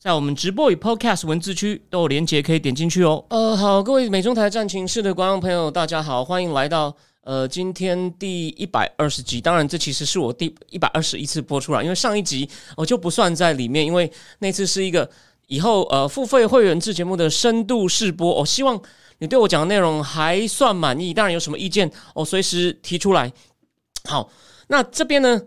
在我们直播与 Podcast 文字区都有连接，可以点进去哦。呃，好，各位美中台战情室的观众朋友，大家好，欢迎来到呃今天第一百二十集。当然，这其实是我第一百二十一次播出了，因为上一集我就不算在里面，因为那次是一个以后呃付费会员制节目的深度试播。我希望你对我讲的内容还算满意，当然有什么意见，我随时提出来。好，那这边呢，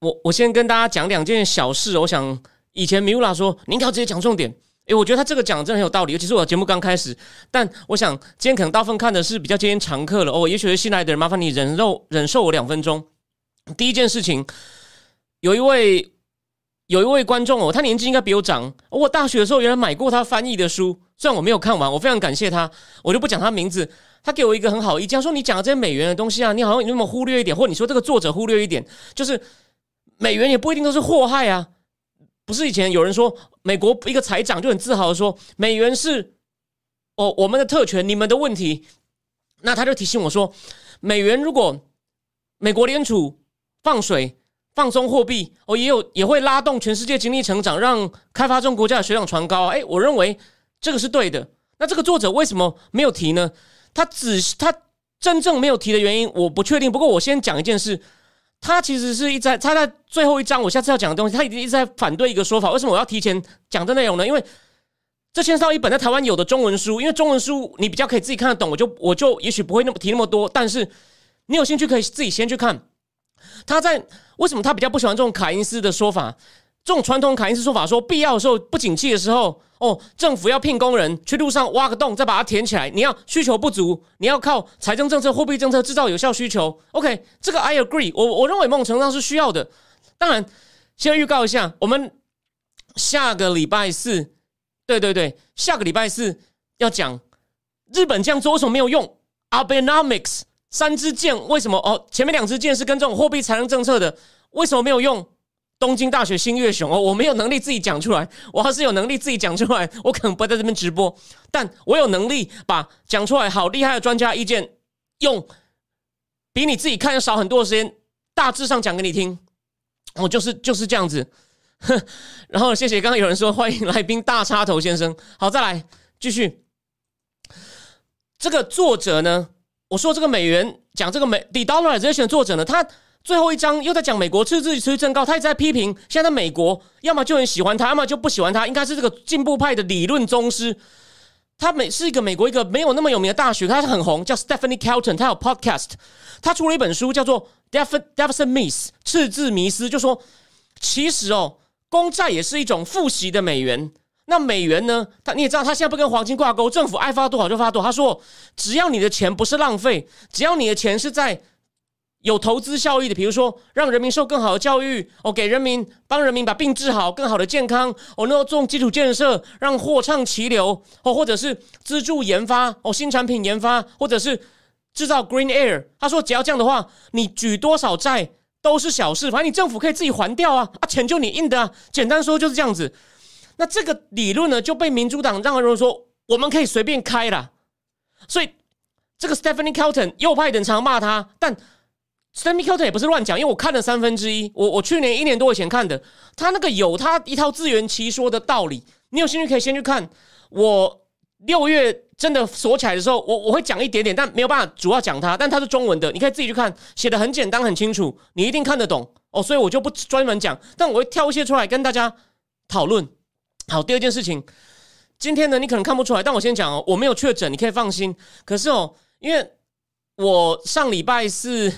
我我先跟大家讲两件小事，我想。以前米乌拉说：“您要直接讲重点。”诶，我觉得他这个讲真的很有道理。尤其是我节目刚开始，但我想今天可能大部分看的是比较今天常客了哦。也许是新来的人，麻烦你忍受忍受我两分钟。第一件事情，有一位有一位观众哦，他年纪应该比我长。我大学的时候原来买过他翻译的书，虽然我没有看完，我非常感谢他。我就不讲他名字，他给我一个很好意见，说你讲的这些美元的东西啊，你好像那么忽略一点，或你说这个作者忽略一点，就是美元也不一定都是祸害啊。不是以前有人说美国一个财长就很自豪的说美元是哦我们的特权，你们的问题。那他就提醒我说，美元如果美国联储放水放松货币，哦也有也会拉动全世界经济成长，让开发中国家的水涨船高。哎，我认为这个是对的。那这个作者为什么没有提呢？他只是他真正没有提的原因我不确定。不过我先讲一件事。他其实是一在他在最后一章，我下次要讲的东西，他已经一直在反对一个说法。为什么我要提前讲这内容呢？因为这牵涉到一本在台湾有的中文书，因为中文书你比较可以自己看得懂，我就我就也许不会那么提那么多。但是你有兴趣可以自己先去看。他在为什么他比较不喜欢这种凯因斯的说法？这种传统凯因斯说法说，必要的时候不景气的时候。哦，政府要聘工人去路上挖个洞，再把它填起来。你要需求不足，你要靠财政政策、货币政策制造有效需求。OK，这个 I agree，我我认为梦成上是需要的。当然，先预告一下，我们下个礼拜四，对对对，下个礼拜四要讲日本这样做为什么没有用？Abenomics 三支箭为什么？哦，前面两支箭是跟这种货币财政政策的，为什么没有用？东京大学新月雄哦，我没有能力自己讲出来。我要是有能力自己讲出来，我可能不在这边直播。但我有能力把讲出来好厉害的专家意见，用比你自己看要少很多的时间，大致上讲给你听。我就是就是这样子。哼 然后谢谢刚刚有人说欢迎来宾大插头先生。好，再来继续。这个作者呢，我说这个美元讲这个美 d e d o l a r i z a t i o n 作者呢，他。最后一章又在讲美国赤字持续增高，他一直在批评现在美国要么就很喜欢他，要么就不喜欢他，应该是这个进步派的理论宗师。他美是一个美国一个没有那么有名的大学，他是很红，叫 Stephanie Kelton，他有 podcast，他出了一本书叫做 Deficit Miss 赤字迷思，就说其实哦，公债也是一种复习的美元。那美元呢？他你也知道，他现在不跟黄金挂钩，政府爱发多少就发多少。他说，只要你的钱不是浪费，只要你的钱是在。有投资效益的，比如说让人民受更好的教育，哦，给人民帮人民把病治好，更好的健康，哦，那做基础建设，让货畅其流，哦，或者是资助研发，哦，新产品研发，或者是制造 green air。他说，只要这样的话，你举多少债都是小事，反正你政府可以自己还掉啊，啊，钱就你印的啊。简单说就是这样子。那这个理论呢，就被民主党让人说我们可以随便开了。所以这个 Stephanie Kelton 右派等常骂他，但。Stanley Kelton 也不是乱讲，因为我看了三分之一。我我去年一年多以前看的，他那个有他一套自圆其说的道理。你有兴趣可以先去看。我六月真的锁起来的时候，我我会讲一点点，但没有办法主要讲它。但它是中文的，你可以自己去看，写的很简单很清楚，你一定看得懂哦。所以我就不专门讲，但我会挑一些出来跟大家讨论。好，第二件事情，今天呢你可能看不出来，但我先讲哦，我没有确诊，你可以放心。可是哦，因为我上礼拜是。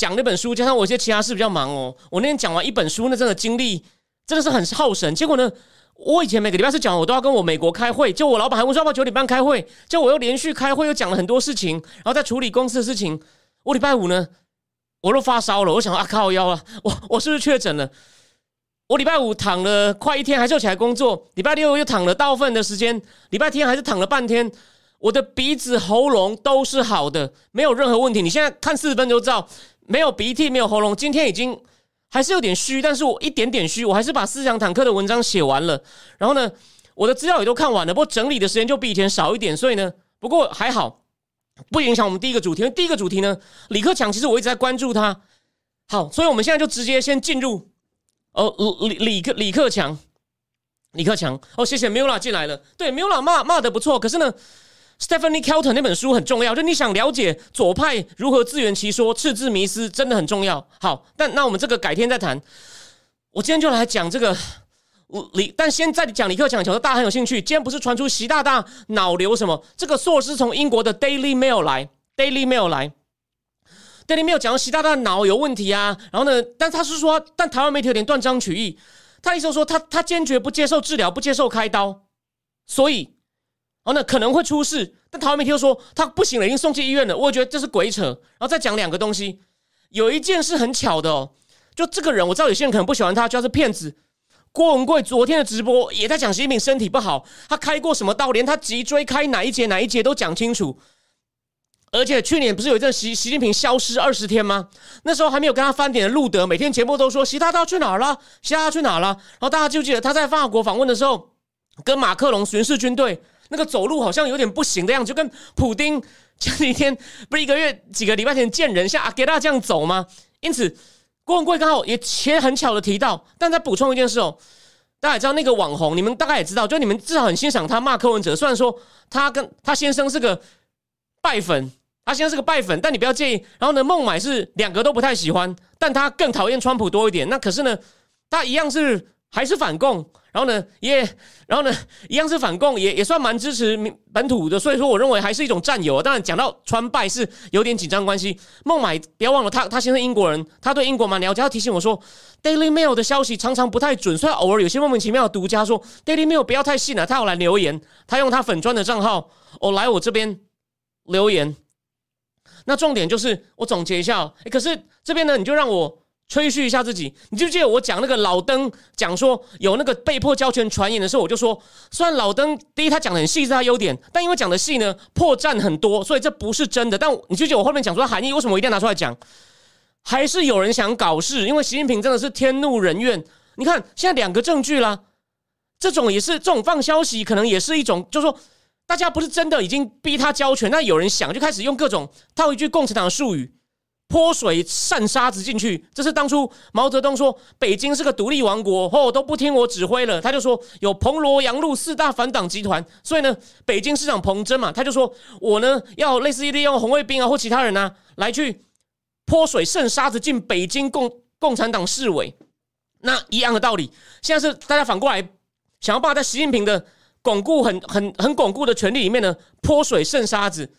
讲那本书，加上我一些其他事比较忙哦。我那天讲完一本书，那真的精力真的是很耗神。结果呢，我以前每个礼拜四讲，我都要跟我美国开会。就我老板还问说要不要九点半开会，就我又连续开会，又讲了很多事情，然后再处理公司的事情。我礼拜五呢，我都发烧了。我想啊，靠腰啊，我我是不是确诊了？我礼拜五躺了快一天，还是起来工作。礼拜六又躺了大部分的时间，礼拜天还是躺了半天。我的鼻子、喉咙都是好的，没有任何问题。你现在看四十分就知道，没有鼻涕，没有喉咙。今天已经还是有点虚，但是我一点点虚，我还是把思想坦克的文章写完了。然后呢，我的资料也都看完了，不过整理的时间就比以前少一点，所以呢，不过还好，不影响我们第一个主题。第一个主题呢，李克强其实我一直在关注他。好，所以我们现在就直接先进入。哦，李李克李克强，李克强。哦，谢谢 Mula 进来了。对，Mula 骂骂的不错，可是呢，Stephanie Kelton 那本书很重要，就你想了解左派如何自圆其说、赤字迷思，真的很重要。好，但那我们这个改天再谈。我今天就来讲这个李，但先在讲李克强，讲的大家很有兴趣。今天不是传出习大大脑瘤什么？这个硕士从英国的 Daily Mail 来，Daily Mail 来。这里没有讲到习大大脑有问题啊，然后呢，但他是说，但台湾媒体有点断章取义，他意思说他他坚决不接受治疗，不接受开刀，所以，哦，那可能会出事。但台湾媒体又说他不行了，已经送进医院了。我觉得这是鬼扯。然后再讲两个东西，有一件是很巧的哦，就这个人我知道有些人可能不喜欢他，就是骗子。郭文贵昨天的直播也在讲习近平身体不好，他开过什么刀，连他脊椎开哪一节哪一节都讲清楚。而且去年不是有一阵习习近平消失二十天吗？那时候还没有跟他翻脸的路德，每天节目都说习大大去哪儿了？习大大去哪儿了？然后大家就记得他在法国访问的时候，跟马克龙巡视军队，那个走路好像有点不行的样子，就跟普丁前几天不是一个月几个礼拜前见人像阿给大这样走吗？因此郭文贵刚好也切很巧的提到，但再补充一件事哦，大家也知道那个网红，你们大概也知道，就你们至少很欣赏他骂柯文哲，虽然说他跟他先生是个拜粉。他现在是个拜粉，但你不要介意。然后呢，孟买是两个都不太喜欢，但他更讨厌川普多一点。那可是呢，他一样是还是反共。然后呢，也然后呢，一样是反共，也也算蛮支持本土的。所以说，我认为还是一种战友。当然，讲到川拜是有点紧张关系。孟买不要忘了，他他先是英国人，他对英国蛮了解。他提醒我说，Daily Mail 的消息常常不太准，所以偶尔有些莫名其妙的独家说 Daily Mail 不要太信了。他要来留言，他用他粉砖的账号哦来我这边留言。那重点就是我总结一下，可是这边呢，你就让我吹嘘一下自己。你就记得我讲那个老登讲说有那个被迫交权传言的时候，我就说，虽然老登第一他讲的很细是他优点，但因为讲的细呢破绽很多，所以这不是真的。但你就记得我后面讲说含义，为什么我一定要拿出来讲？还是有人想搞事，因为习近平真的是天怒人怨。你看现在两个证据啦，这种也是这种放消息，可能也是一种，就是说。大家不是真的已经逼他交权，那有人想就开始用各种套一句共产党的术语，泼水散沙子进去。这是当初毛泽东说北京是个独立王国，哦都不听我指挥了，他就说有彭罗杨陆四大反党集团，所以呢，北京市长彭真嘛，他就说我呢要类似于利用红卫兵啊或其他人呢来去泼水渗沙子进北京共共产党市委，那一样的道理。现在是大家反过来想要把在习近平的。巩固很很很巩固的权力里面呢，泼水渗沙子。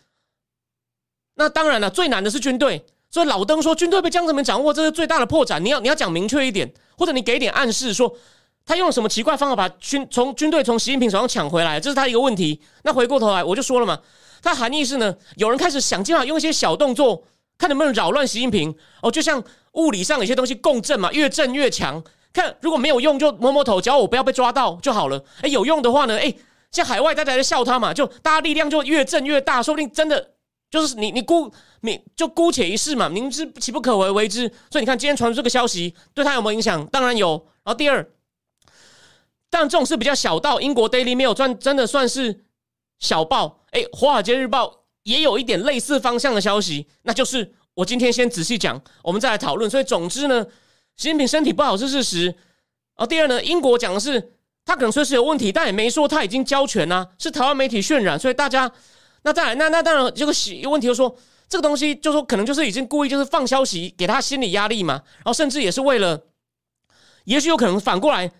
那当然了，最难的是军队。所以老登说，军队被江泽民掌握，这是最大的破绽。你要你要讲明确一点，或者你给点暗示，说他用什么奇怪方法把军从军队从习近平手上抢回来，这是他一个问题。那回过头来，我就说了嘛，它含义是呢，有人开始想尽办法用一些小动作，看能不能扰乱习近平。哦，就像物理上有些东西共振嘛，越振越强。看，如果没有用，就摸摸头，只要我不要被抓到就好了。哎，有用的话呢？哎，像海外大家在笑他嘛，就大家力量就越震越大，说不定真的就是你，你姑，你就姑且一试嘛，明知岂不可为为之？所以你看，今天传出这个消息，对他有没有影响？当然有。然后第二，但这种事比较小到英国 Daily Mail 算真的算是小报。哎，华尔街日报也有一点类似方向的消息，那就是我今天先仔细讲，我们再来讨论。所以总之呢。习近平身体不好是事实，然后，第二呢，英国讲的是他可能确实有问题，但也没说他已经交权呐，是台湾媒体渲染，所以大家那再来那那当然这个有问题就说这个东西就说可能就是已经故意就是放消息给他心理压力嘛，然后甚至也是为了，也许有可能反过来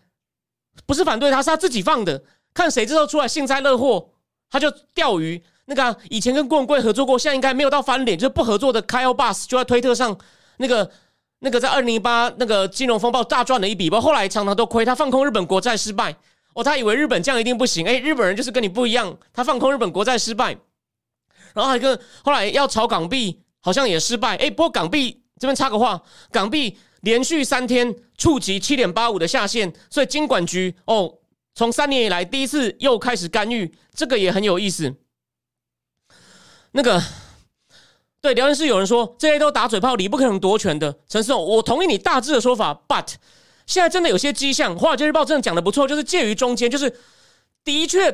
不是反对他是他自己放的，看谁之后出来幸灾乐祸，他就钓鱼。那个以前跟郭文贵合作过，现在应该没有到翻脸，就是不合作的 Kyle Bus 就在推特上那个。那个在二零一八那个金融风暴大赚了一笔，不过后来常常都亏。他放空日本国债失败，哦，他以为日本这样一定不行。哎，日本人就是跟你不一样，他放空日本国债失败，然后还跟后来要炒港币，好像也失败。哎，不过港币这边插个话，港币连续三天触及七点八五的下限，所以金管局哦，从三年以来第一次又开始干预，这个也很有意思。那个对聊天室有人说这些都打嘴炮，你不可能夺权的。陈思勇，我同意你大致的说法，but 现在真的有些迹象，《华尔街日报》真的讲的不错，就是介于中间，就是的确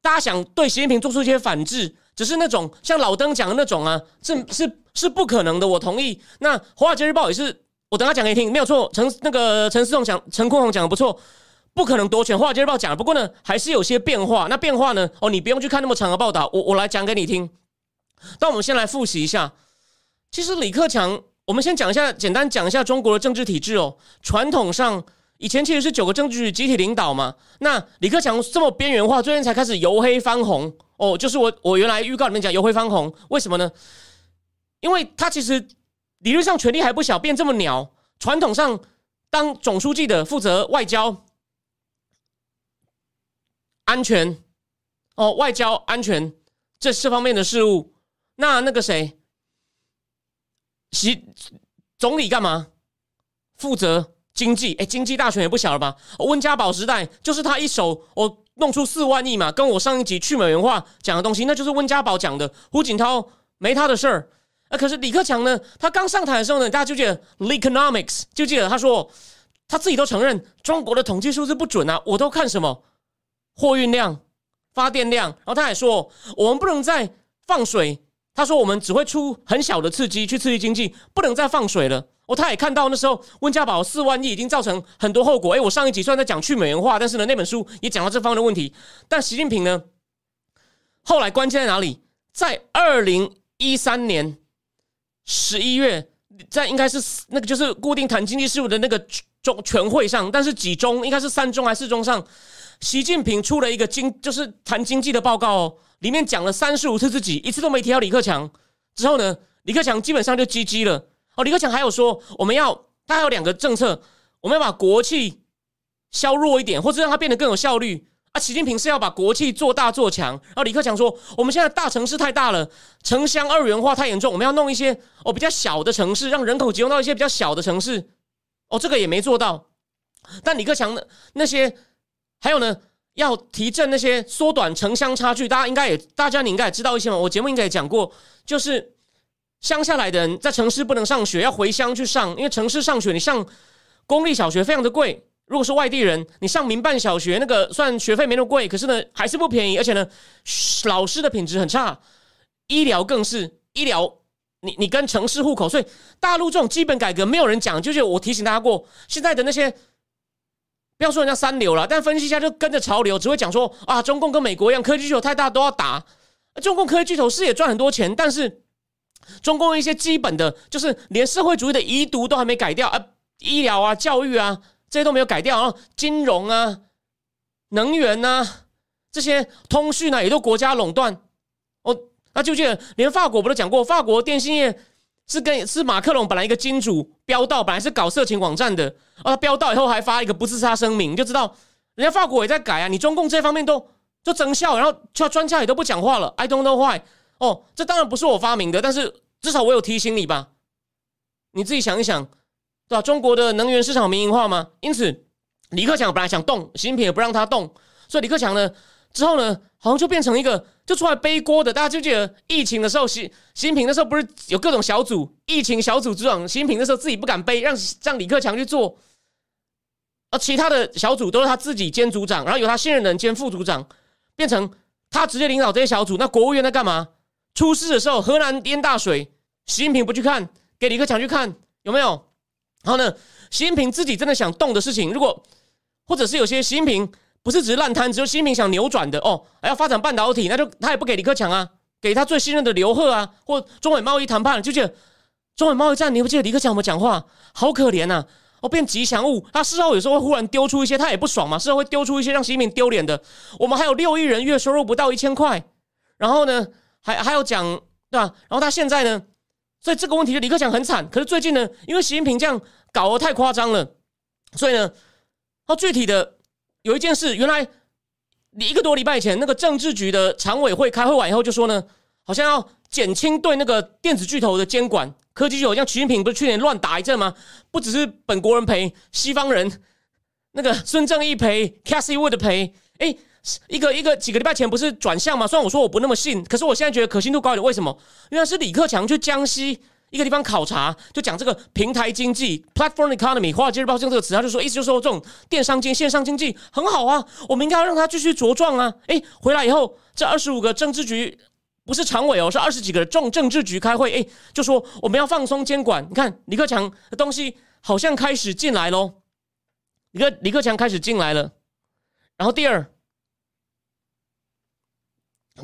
大家想对习近平做出一些反制，只是那种像老登讲的那种啊，是是是不可能的。我同意。那《华尔街日报》也是，我等下讲给你听，没有错。陈那个陈思勇讲，陈坤宏讲的不错。不可能夺权，《华尔街日报》讲。不过呢，还是有些变化。那变化呢？哦，你不用去看那么长的报道，我我来讲给你听。但我们先来复习一下。其实李克强，我们先讲一下，简单讲一下中国的政治体制哦。传统上，以前其实是九个政治局集体领导嘛。那李克强这么边缘化，最近才开始由黑翻红哦。就是我我原来预告里面讲由黑翻红，为什么呢？因为他其实理论上权力还不小，变这么鸟。传统上当总书记的负责外交。安全哦，外交安全这四方面的事务，那那个谁，习总理干嘛？负责经济，哎，经济大权也不小了吧？温家宝时代就是他一手，我弄出四万亿嘛，跟我上一集去美元化讲的东西，那就是温家宝讲的。胡锦涛没他的事儿，啊，可是李克强呢？他刚上台的时候呢，大家就记得 economics，就记得他说他自己都承认中国的统计数字不准啊，我都看什么？货运量、发电量，然后他还说，我们不能再放水。他说，我们只会出很小的刺激去刺激经济，不能再放水了。哦，他也看到那时候温家宝四万亿已经造成很多后果。诶，我上一集虽然在讲去美元化，但是呢，那本书也讲到这方面的问题。但习近平呢，后来关键在哪里？在二零一三年十一月，在应该是那个就是固定谈经济事务的那个中全会上，但是几中应该是三中还是四中上。习近平出了一个经，就是谈经济的报告哦，里面讲了三十五次自己，一次都没提到李克强。之后呢，李克强基本上就 GG 了。哦，李克强还有说，我们要他还有两个政策，我们要把国企削弱一点，或者让它变得更有效率。啊，习近平是要把国企做大做强。然后李克强说，我们现在大城市太大了，城乡二元化太严重，我们要弄一些哦比较小的城市，让人口集中到一些比较小的城市。哦，这个也没做到。但李克强的那些。还有呢，要提振那些缩短城乡差距，大家应该也，大家你应该也知道一些嘛。我节目应该也讲过，就是乡下来的人在城市不能上学，要回乡去上，因为城市上学你上公立小学非常的贵。如果是外地人，你上民办小学，那个算学费没那么贵，可是呢还是不便宜，而且呢老师的品质很差，医疗更是医疗，你你跟城市户口，所以大陆这种基本改革没有人讲，就是我提醒大家过，现在的那些。不要说人家三流了，但分析一下就跟着潮流，只会讲说啊，中共跟美国一样，科技巨头太大都要打。中共科技巨头是也赚很多钱，但是中共一些基本的，就是连社会主义的遗毒都还没改掉啊，医疗啊、教育啊这些都没有改掉，然后金融啊、能源啊这些通讯呢，也都国家垄断。哦，那就记得连法国不都讲过，法国电信业。是跟是马克龙本来一个金主标到，本来是搞色情网站的，啊，标到以后还发一个不自杀声明，就知道人家法国也在改啊。你中共这方面都就增效，然后就专家也都不讲话了。I don't know why。哦，这当然不是我发明的，但是至少我有提醒你吧。你自己想一想，对吧？中国的能源市场民营化吗？因此，李克强本来想动，习近平也不让他动，所以李克强呢，之后呢，好像就变成一个。就出来背锅的，大家就记得疫情的时候，习习近平那时候不是有各种小组，疫情小组组长，习近平那时候自己不敢背，让让李克强去做，而其他的小组都是他自己兼组长，然后由他信任的人兼副组长，变成他直接领导这些小组。那国务院在干嘛？出事的时候，河南淹大水，习近平不去看，给李克强去看，有没有？然后呢，习近平自己真的想动的事情，如果或者是有些习近平。不是只是烂摊，只有习近平想扭转的哦，还要发展半导体，那就他也不给李克强啊，给他最信任的刘鹤啊，或中美贸易谈判，就觉得中美贸易战，你不记得李克强怎么讲话？好可怜呐！哦，变吉祥物，他事后有时候会忽然丢出一些，他也不爽嘛，事后会丢出一些让习近平丢脸的。我们还有六亿人月收入不到一千块，然后呢，还还要讲对吧？然后他现在呢，所以这个问题李克强很惨。可是最近呢，因为习近平这样搞得太夸张了，所以呢，他具体的。有一件事，原来你一个多礼拜前，那个政治局的常委会开会完以后就说呢，好像要减轻对那个电子巨头的监管。科技巨头像习近平不是去年乱打一阵吗？不只是本国人赔，西方人那个孙正义赔，Cassie Wood 赔。哎，一个一个几个礼拜前不是转向吗？虽然我说我不那么信，可是我现在觉得可信度高一点。为什么？因为是李克强去江西一个地方考察，就讲这个平台经济 （platform economy）。华尔街日报用这个词，他就说，意思就是说这种电商经线上经济很好啊，我们应该要让它继续茁壮啊。诶，回来以后，这二十五个政治局不是常委哦，是二十几个重政治局开会，诶，就说我们要放松监管。你看李克强的东西好像开始进来喽。李克李克强开始进来了，然后第二，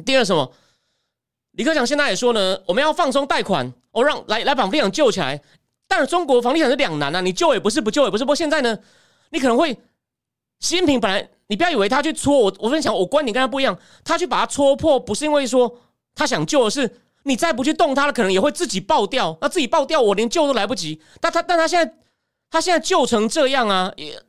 第二什么？李克强现在也说呢，我们要放松贷款，哦，让来来把房地产救起来。但是中国房地产是两难啊，你救也不是，不救也不是。不过现在呢，你可能会，习近平本来你不要以为他去戳我，我跟你讲我观点跟他不一样，他去把它戳破，不是因为说他想救，是你再不去动它了，可能也会自己爆掉。那自己爆掉，我连救都来不及。但他但他现在他现在救成这样啊，也。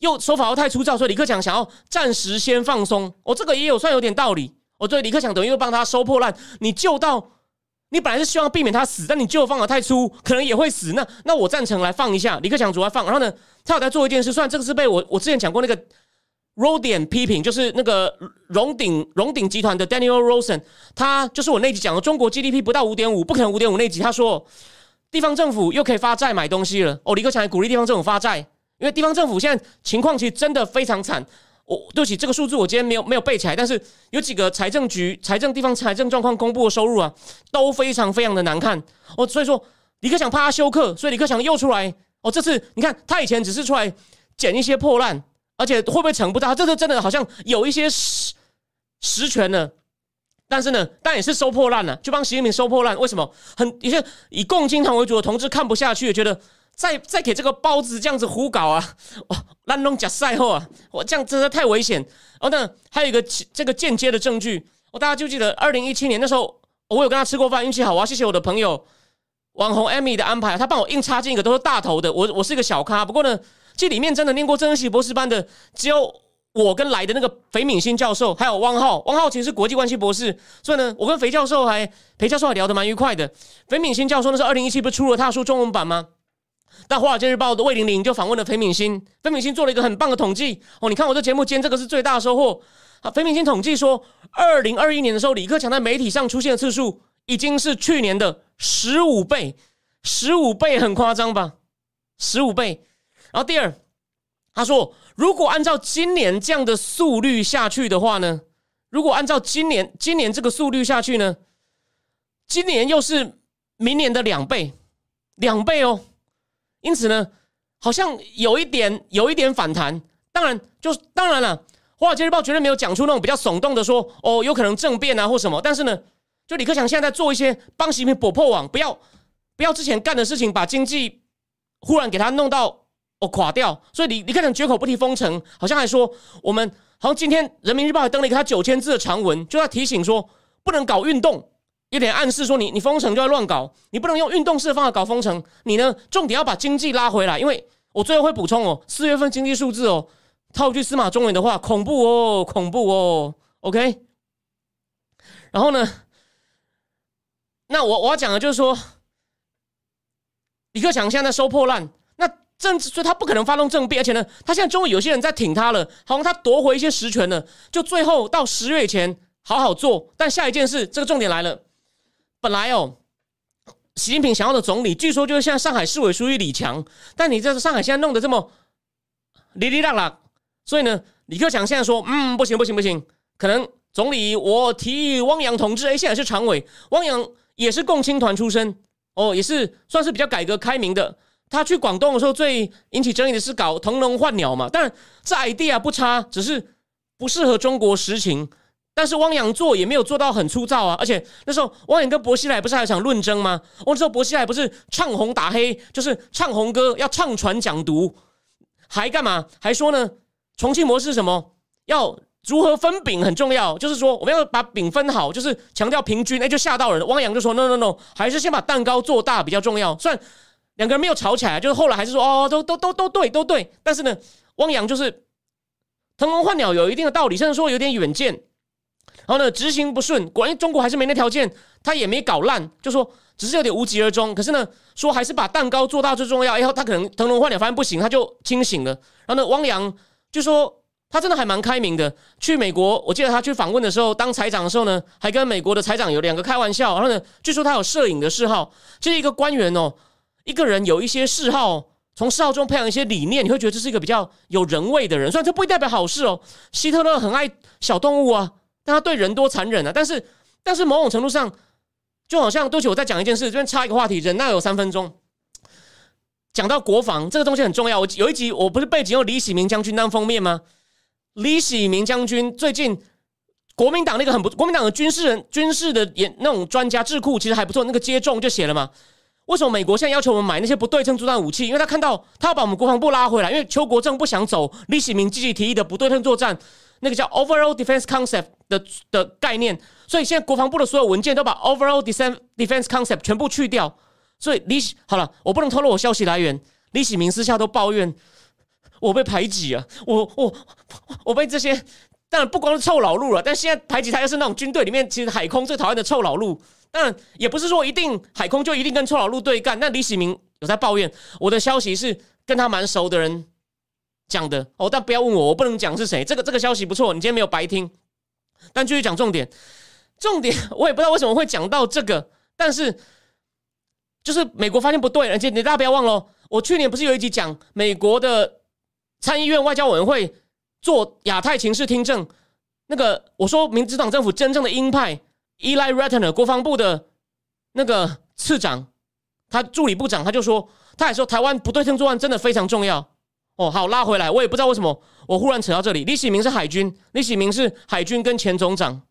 又手法又太粗糙，所以李克强想要暂时先放松。哦，这个也有算有点道理。哦，对，李克强等于又帮他收破烂。你救到，你本来是希望避免他死，但你救的太粗，可能也会死。那那我赞成来放一下，李克强主要放。然后呢，他有在做一件事，虽然这个是被我我之前讲过那个 Rodian 批评，就是那个荣鼎荣鼎集团的 Daniel Rosen，他就是我那集讲的中国 GDP 不到五点五，不可能五点五那集，他说地方政府又可以发债买东西了。哦，李克强还鼓励地方政府发债。因为地方政府现在情况其实真的非常惨，我对不起这个数字我今天没有没有背起来，但是有几个财政局、财政地方财政状况公布的收入啊，都非常非常的难看哦。所以说李克强怕他休克，所以李克强又出来哦。这次你看他以前只是出来捡一些破烂，而且会不会成不知道，这次真的好像有一些实实权了。但是呢，但也是收破烂了，就帮习近平收破烂。为什么？很有些以共青团为主的同志看不下去，觉得。再再给这个包子这样子胡搞啊！哦，烂弄假赛后啊！我这样真的太危险。哦，那还有一个这个间接的证据，我大家就记得二零一七年那时候，我有跟他吃过饭，运气好，我要谢谢我的朋友网红 Amy 的安排，他帮我硬插进一个都是大头的。我我是一个小咖，不过呢，这里面真的念过曾恩熙博士班的，只有我跟来的那个肥敏新教授，还有汪浩。汪浩其实是国际关系博士，所以呢，我跟肥教授还裴教授还聊得蛮愉快的。肥敏新教授那是二零一七不是出了他书中文版吗？但《华尔街日报》的魏玲玲就访问了裴敏欣，裴敏欣做了一个很棒的统计哦。你看我这节目今这个是最大的收获啊！裴敏欣统计说，二零二一年的时候，李克强在媒体上出现的次数已经是去年的十五倍，十五倍很夸张吧？十五倍。然后第二，他说，如果按照今年这样的速率下去的话呢？如果按照今年今年这个速率下去呢？今年又是明年的两倍，两倍哦。因此呢，好像有一点有一点反弹。当然，就当然了，《华尔街日报》绝对没有讲出那种比较耸动的说哦，有可能政变啊或什么。但是呢，就李克强现在在做一些帮习近平补破网，不要不要之前干的事情，把经济忽然给他弄到哦垮掉。所以李李克强绝口不提封城，好像还说我们好像今天《人民日报》还登了一个他九千字的长文，就在提醒说不能搞运动。有点暗示说，你你封城就要乱搞，你不能用运动式的方法搞封城。你呢，重点要把经济拉回来。因为我最后会补充哦，四月份经济数字哦，套句司马中原的话，恐怖哦，恐怖哦。OK，然后呢，那我我要讲的就是说，李克强现在收破烂，政治所以他不可能发动政变，而且呢，他现在终于有些人在挺他了，好像他夺回一些实权了，就最后到十月前好好做。但下一件事，这个重点来了。本来哦，习近平想要的总理，据说就是像上海市委书记李强。但你这上海现在弄得这么哩哩啦啦，所以呢，李克强现在说，嗯，不行不行不行，可能总理我提议汪洋同志，哎，现在是常委，汪洋也是共青团出身，哦，也是算是比较改革开明的。他去广东的时候，最引起争议的是搞腾笼换鸟嘛。但，这 idea 不差，只是不适合中国实情。但是汪洋做也没有做到很粗糙啊，而且那时候汪洋跟薄熙来不是还有场论争吗？那时候薄熙来不是唱红打黑，就是唱红歌要唱传讲读，还干嘛？还说呢？重庆模式什么？要如何分饼很重要，就是说我们要把饼分好，就是强调平均。哎，就吓到人。汪洋就说：“no no no，还是先把蛋糕做大比较重要。”算两个人没有吵起来，就是后来还是说：“哦，都都都都对，都对。”但是呢，汪洋就是腾笼换鸟有一定的道理，甚至说有点远见。然后呢，执行不顺，果然中国还是没那条件，他也没搞烂，就说只是有点无疾而终。可是呢，说还是把蛋糕做大最重要。然后他可能腾笼换鸟发现不行，他就清醒了。然后呢，汪洋就说，他真的还蛮开明的。去美国，我记得他去访问的时候，当财长的时候呢，还跟美国的财长有两个开玩笑。然后呢，据说他有摄影的嗜好，这是一个官员哦，一个人有一些嗜好，从嗜好中培养一些理念，你会觉得这是一个比较有人味的人。虽然这不代表好事哦。希特勒很爱小动物啊，但他对人多残忍啊。但是，但是某种程度上，就好像，对不起，我再讲一件事，这边插一个话题，忍耐有三分钟。讲到国防这个东西很重要，我有一集我不是背景用李喜明将军当封面吗？李喜明将军最近国民党那个很不国民党的军事人军事的演那种专家智库其实还不错，那个接种就写了嘛。为什么美国现在要求我们买那些不对称作战武器？因为他看到他要把我们国防部拉回来，因为邱国正不想走李喜明积极提议的不对称作战那个叫 Overall Defense Concept 的的概念，所以现在国防部的所有文件都把 Overall Defense Defense Concept 全部去掉。所以李喜好了，我不能透露我消息来源。李喜明私下都抱怨我被排挤啊，我我我被这些当然不光是臭老路了，但现在排挤他又是那种军队里面其实海空最讨厌的臭老路。当然也不是说一定海空就一定跟臭老路对干。那李喜明有在抱怨，我的消息是跟他蛮熟的人讲的哦，但不要问我，我不能讲是谁。这个这个消息不错，你今天没有白听。但继续讲重点，重点我也不知道为什么会讲到这个，但是。就是美国发现不对，而且你大家不要忘了，我去年不是有一集讲美国的参议院外交委员会做亚太情势听证，那个我说民主党政府真正的鹰派，Eli Ratner 国防部的那个次长，他助理部长他就说，他还说台湾不对称作战真的非常重要。哦，好拉回来，我也不知道为什么我忽然扯到这里。李喜明是海军，李喜明是海军跟前总长。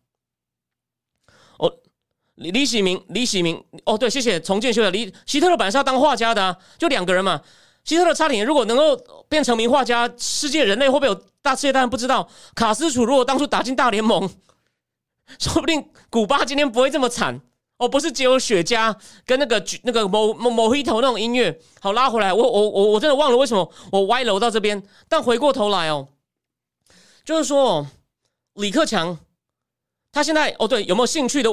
李李喜明，李喜明，哦，对，谢谢重建修的李希特勒本来是要当画家的啊，就两个人嘛。希特勒差点，如果能够变成名画家，世界人类会不会有大世界？当然不知道。卡斯楚如果当初打进大联盟，说不定古巴今天不会这么惨哦。不是只有雪茄跟那个那个某某某一头那种音乐。好，拉回来，我我我我真的忘了为什么我歪楼到这边。但回过头来哦，就是说李克强他现在哦，对，有没有兴趣的？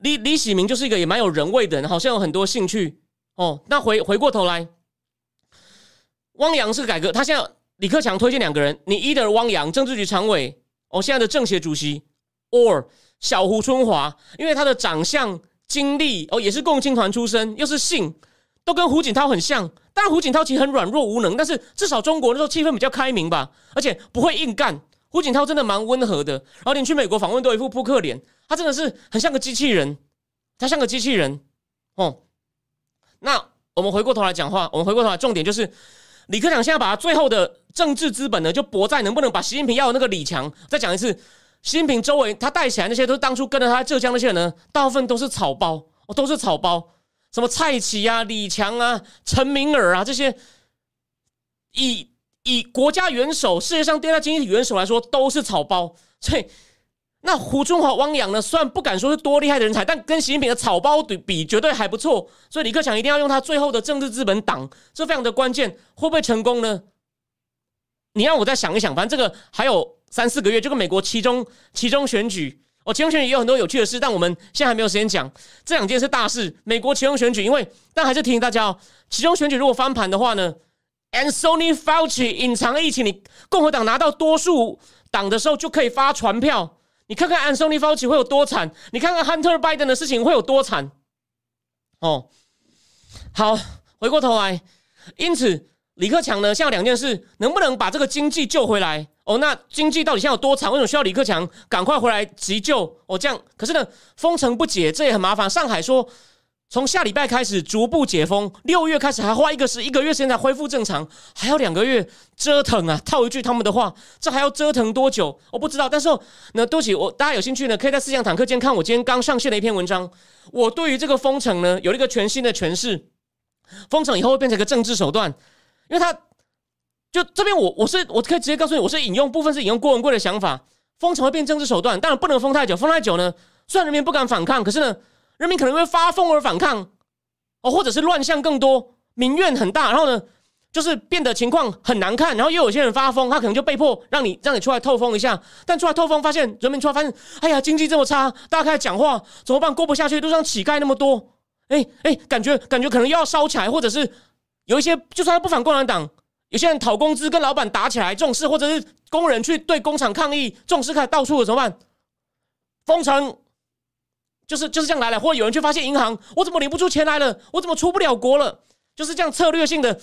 李李喜明就是一个也蛮有人味的人，好像有很多兴趣哦。那回回过头来，汪洋是改革，他现在李克强推荐两个人，你 either 汪洋政治局常委哦，现在的政协主席，or 小胡春华，因为他的长相、经历哦，也是共青团出身，又是姓，都跟胡锦涛很像。当然胡锦涛其实很软弱无能，但是至少中国那时候气氛比较开明吧，而且不会硬干。胡锦涛真的蛮温和的，然后你去美国访问都一副扑克脸。他真的是很像个机器人，他像个机器人哦。那我们回过头来讲话，我们回过头来，重点就是李克强现在把他最后的政治资本呢，就博在能不能把习近平要的那个李强。再讲一次，习近平周围他带起来那些都是当初跟着他浙江那些人呢，大部分都是草包哦，都是草包，什么蔡奇啊、李强啊、陈明尔啊这些，以以国家元首、世界上第二大经济体元首来说，都是草包，所以。那胡春华、汪洋呢？虽然不敢说是多厉害的人才，但跟习近平的草包比比，绝对还不错。所以李克强一定要用他最后的政治资本挡，这非常的关键。会不会成功呢？你让我再想一想。反正这个还有三四个月，就跟美国其中其中选举哦，其中选举也有很多有趣的事，但我们现在还没有时间讲。这两件是大事，美国其中选举，因为但还是提醒大家哦，其中选举如果翻盘的话呢，Anthony Fauci 隐藏疫情，你共和党拿到多数党的时候就可以发传票。你看看安松尼·福奇会有多惨，你看看 Hunter Biden 的事情会有多惨。哦，好，回过头来，因此李克强呢，现在两件事，能不能把这个经济救回来？哦，那经济到底现在有多惨？为什么需要李克强赶快回来急救？哦，这样，可是呢，封城不解，这也很麻烦。上海说。从下礼拜开始逐步解封，六月开始还花一个时一个月时间才恢复正常，还要两个月折腾啊！套一句他们的话，这还要折腾多久？我不知道。但是那对不起，我大家有兴趣呢，可以在思想坦克间看我今天刚上线的一篇文章。我对于这个封城呢，有了一个全新的诠释。封城以后会变成一个政治手段，因为他就这边我我是我可以直接告诉你，我是引用部分是引用郭文贵的想法，封城会变政治手段，当然不能封太久，封太久呢，虽然人民不敢反抗，可是呢。人民可能会发疯而反抗，哦，或者是乱象更多，民怨很大，然后呢，就是变得情况很难看，然后又有些人发疯，他可能就被迫让你让你出来透风一下，但出来透风发现人民出来发现，哎呀，经济这么差，大家开始讲话怎么办？过不下去，路上乞丐那么多，哎哎，感觉感觉可能又要烧起来，或者是有一些就算他不反共产党，有些人讨工资跟老板打起来这种事，或者是工人去对工厂抗议这种事，开始到处了怎么办？封城就是就是这样来了，或有人去发现银行，我怎么领不出钱来了？我怎么出不了国了？就是这样策略性的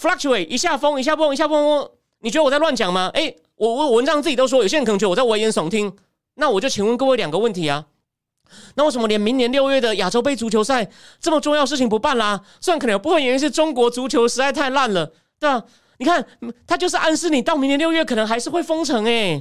fluctuate 一下封一下封一下封。你觉得我在乱讲吗？哎，我我文章自己都说，有些人可能觉得我在危言耸听。那我就请问各位两个问题啊。那为什么连明年六月的亚洲杯足球赛这么重要事情不办啦？虽然可能有部分原因是中国足球实在太烂了，对吧？你看，他就是暗示你到明年六月可能还是会封城哎。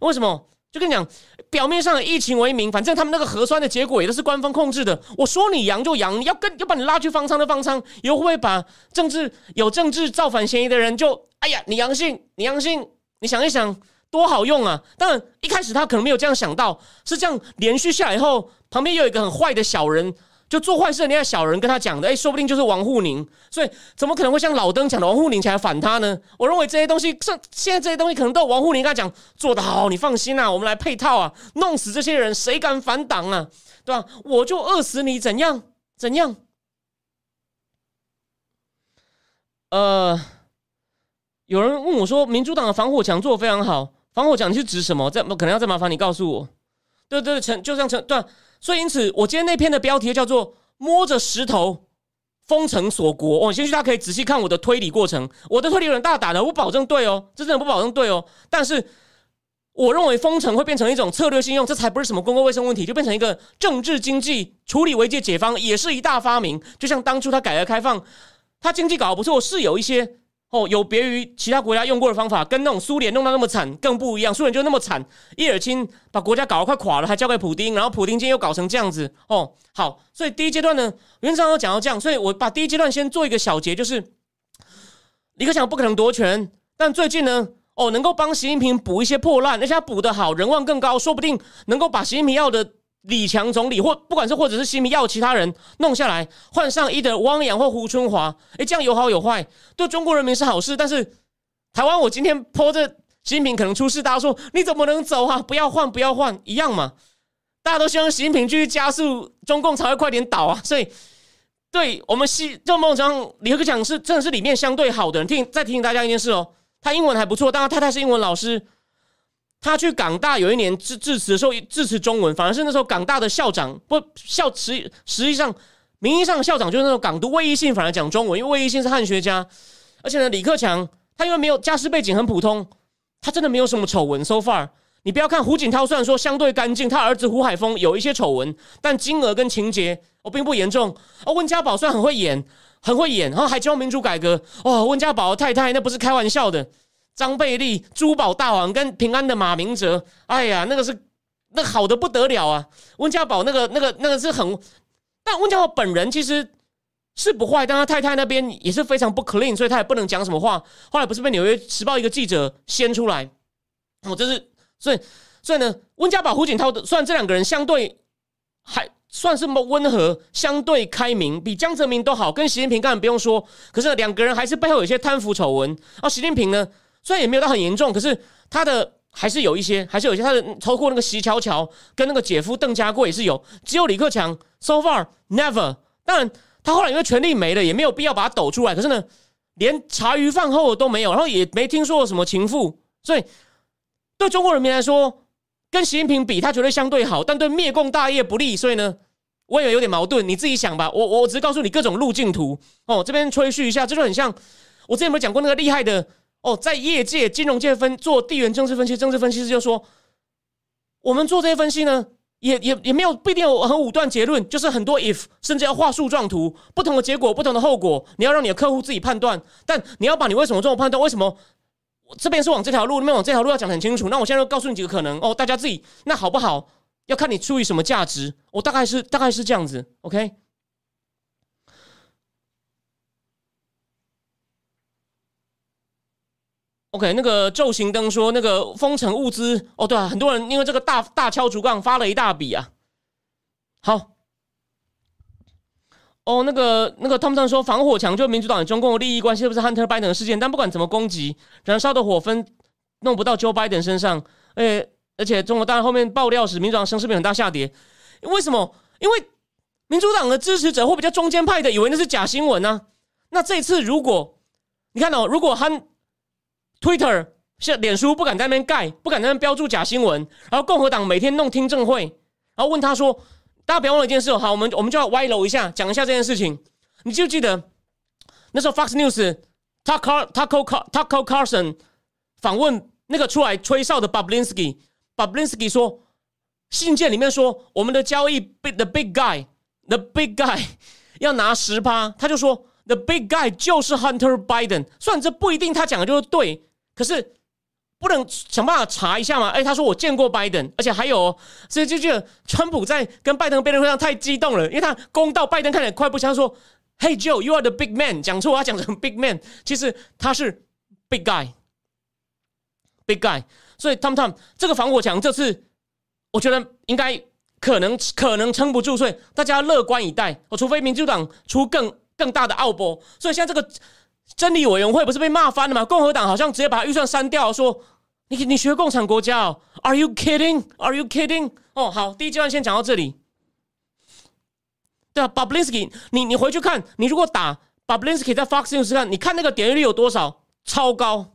为什么？就跟你讲，表面上的疫情为名，反正他们那个核酸的结果也都是官方控制的。我说你阳就阳，你要跟要把你拉去方舱的方舱，又会不会把政治有政治造反嫌疑的人就哎呀，你阳性，你阳性，你想一想。多好用啊！当然，一开始他可能没有这样想到，是这样连续下来以后，旁边又有一个很坏的小人，就做坏事的那个小人跟他讲的，哎，说不定就是王沪宁。所以，怎么可能会像老登讲的王沪宁起来反他呢？我认为这些东西，这现在这些东西可能都有王沪宁跟他讲做得好，你放心啊，我们来配套啊，弄死这些人，谁敢反党啊？对吧？我就饿死你，怎样？怎样？呃，有人问我说，民主党的防火墙做的非常好。防火墙你是指什么？再可能要再麻烦你告诉我。对对，陈就这样陈对，所以因此我今天那篇的标题叫做“摸着石头封城锁国”。我先去大家可以仔细看我的推理过程。我的推理有点大胆的，我保证对哦，这真的不保证对哦。但是我认为封城会变成一种策略性用，这才不是什么公共卫生问题，就变成一个政治经济处理危机解方，也是一大发明。就像当初他改革开放，他经济搞得不错，是有一些。哦，有别于其他国家用过的方法，跟那种苏联弄到那么惨更不一样。苏联就那么惨，叶尔钦把国家搞得快垮了，还交给普丁，然后普丁今天又搞成这样子。哦，好，所以第一阶段呢，原则上讲到这样，所以我把第一阶段先做一个小结，就是李克强不可能夺权，但最近呢，哦，能够帮习近平补一些破烂，而且他补得好，人望更高，说不定能够把习近平要的。李强总理，或不管是或者是习近平要其他人弄下来，换上一的汪洋或胡春华，哎，这样有好有坏，对中国人民是好事。但是台湾，我今天泼着习近平可能出事，大家说你怎么能走啊？不要换，不要换，一样嘛。大家都希望习近平继续加速中共才会快点倒啊。所以，对我们西就孟章李克强是真的是里面相对好的人。听再提醒大家一件事哦，他英文还不错，但他太太是英文老师。他去港大有一年致致辞的时候，致辞中文，反而是那时候港大的校长不校实实际上名义上校长就是那种港督魏一信，反而讲中文，因为魏一信是汉学家，而且呢，李克强他因为没有家世背景很普通，他真的没有什么丑闻。So far，你不要看胡锦涛，虽然说相对干净，他儿子胡海峰有一些丑闻，但金额跟情节哦并不严重。哦，温家宝虽然很会演，很会演，然后还教民主改革，哦，温家宝太太那不是开玩笑的。张贝利、珠宝大王跟平安的马明哲，哎呀，那个是那好的不得了啊！温家宝那个、那个、那个是很，但温家宝本人其实是不坏，但他太太那边也是非常不 clean，所以他也不能讲什么话。后来不是被纽约时报一个记者掀出来，哦，这是所以所以呢，温家宝、胡锦涛的，虽然这两个人相对还算是么温和、相对开明，比江泽民都好，跟习近平根本不用说。可是两个人还是背后有些贪腐丑闻。而习近平呢？虽然也没有到很严重，可是他的还是有一些，还是有一些他的，包括那个席乔乔跟那个姐夫邓家贵是有。只有李克强，so far never。当然，他后来因为权力没了，也没有必要把他抖出来。可是呢，连茶余饭后都没有，然后也没听说什么情妇。所以，对中国人民来说，跟习近平比，他绝对相对好，但对灭共大业不利。所以呢，我也有点矛盾，你自己想吧。我我只是告诉你各种路径图哦。这边吹嘘一下，这就很像我之前有没有讲过那个厉害的。哦，在业界、金融界分做地缘政治分析，政治分析师就说，我们做这些分析呢，也也也没有不一定有很武断结论，就是很多 if，甚至要画树状图，不同的结果，不同的后果，你要让你的客户自己判断，但你要把你为什么这么判断，为什么我这边是往这条路，那边往这条路要讲很清楚。那我现在就告诉你几个可能哦，大家自己那好不好？要看你出于什么价值，我大概是大概是这样子，OK。OK，那个昼行灯说那个封城物资哦，对啊，很多人因为这个大大敲竹杠发了一大笔啊。好，哦，那个那个汤姆森说防火墙就民主党与中共的利益关系，是不是 Hunter Biden 的事件？但不管怎么攻击，燃烧的火分弄不到 Joe Biden 身上。诶，而且中国大然后面爆料时，民主党声势比很大下跌。为什么？因为民主党的支持者或比较中间派的以为那是假新闻呢？那这次如果你看到如果 Hun Twitter 像脸书不敢在那边盖，不敢在那边标注假新闻，然后共和党每天弄听证会，然后问他说：“大家别忘了一件事，好，我们我们就要歪楼一下，讲一下这件事情。你就记得那时候 Fox News Tucker Tucker Tucker Carson 访问那个出来吹哨的 Bablinsky，Bablinsky 说信件里面说我们的交易被 the Big Guy the Big Guy 要拿十趴，他就说 The Big Guy 就是 Hunter Biden，虽然这不一定他讲的就是对，可是。不能想办法查一下吗？哎，他说我见过拜登，而且还有，所以就觉得川普在跟拜登辩论会上太激动了，因为他攻到拜登看起来快不像说，Hey Joe，you are the big man，讲错，他讲成 big man，其实他是 big guy，big guy，所以 Tom Tom 这个防火墙这次我觉得应该可能可能撑不住，所以大家乐观以待。我除非民主党出更更大的奥波，所以现在这个真理委员会不是被骂翻了吗？共和党好像直接把预算删掉，说。你你学共产国家哦？Are you kidding? Are you kidding? 哦，好，第一阶段先讲到这里。对啊，Bablinsky，你你回去看，你如果打 Bablinsky 在 Fox News 看，你看那个点击率有多少？超高。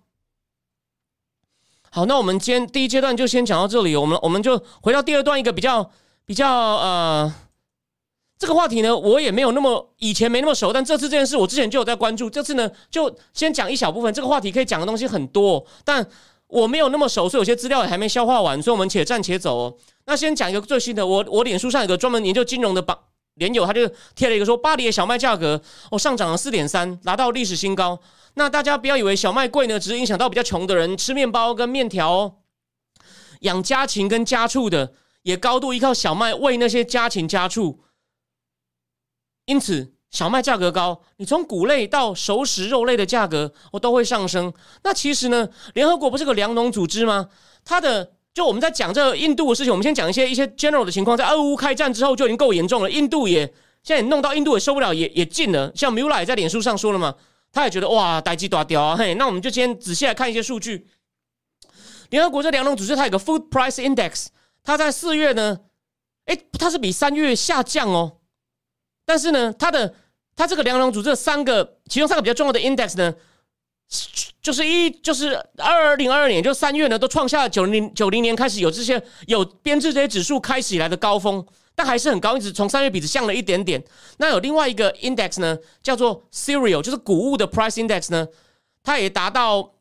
好，那我们今天第一阶段就先讲到这里，我们我们就回到第二段一个比较比较呃，这个话题呢，我也没有那么以前没那么熟，但这次这件事我之前就有在关注，这次呢就先讲一小部分。这个话题可以讲的东西很多，但。我没有那么熟，所以有些资料也还没消化完，所以我们且战且走。哦。那先讲一个最新的，我我脸书上有个专门研究金融的榜连友，他就贴了一个说，巴黎的小麦价格哦上涨了四点三，达到历史新高。那大家不要以为小麦贵呢，只是影响到比较穷的人吃面包跟面条哦，养家禽跟家畜的也高度依靠小麦喂那些家禽家畜，因此。小麦价格高，你从谷类到熟食肉类的价格，我都会上升。那其实呢，联合国不是个粮农组织吗？它的就我们在讲这印度的事情，我们先讲一些一些 general 的情况。在俄乌开战之后就已经够严重了，印度也现在也弄到印度也受不了，也也禁了。像 Mula 也在脸书上说了嘛，他也觉得哇，呆鸡大雕啊。嘿，那我们就先仔细来看一些数据。联合国这粮农组织它有个 Food Price Index，它在四月呢，诶，它是比三月下降哦。但是呢，它的它这个粮农组这三个，其中三个比较重要的 index 呢，就是一就是二零二二年就三月呢，都创下九零九零年开始有这些有编制这些指数开始以来的高峰，但还是很高，一直从三月比只降了一点点。那有另外一个 index 呢，叫做 cereal，就是谷物的 price index 呢，它也达到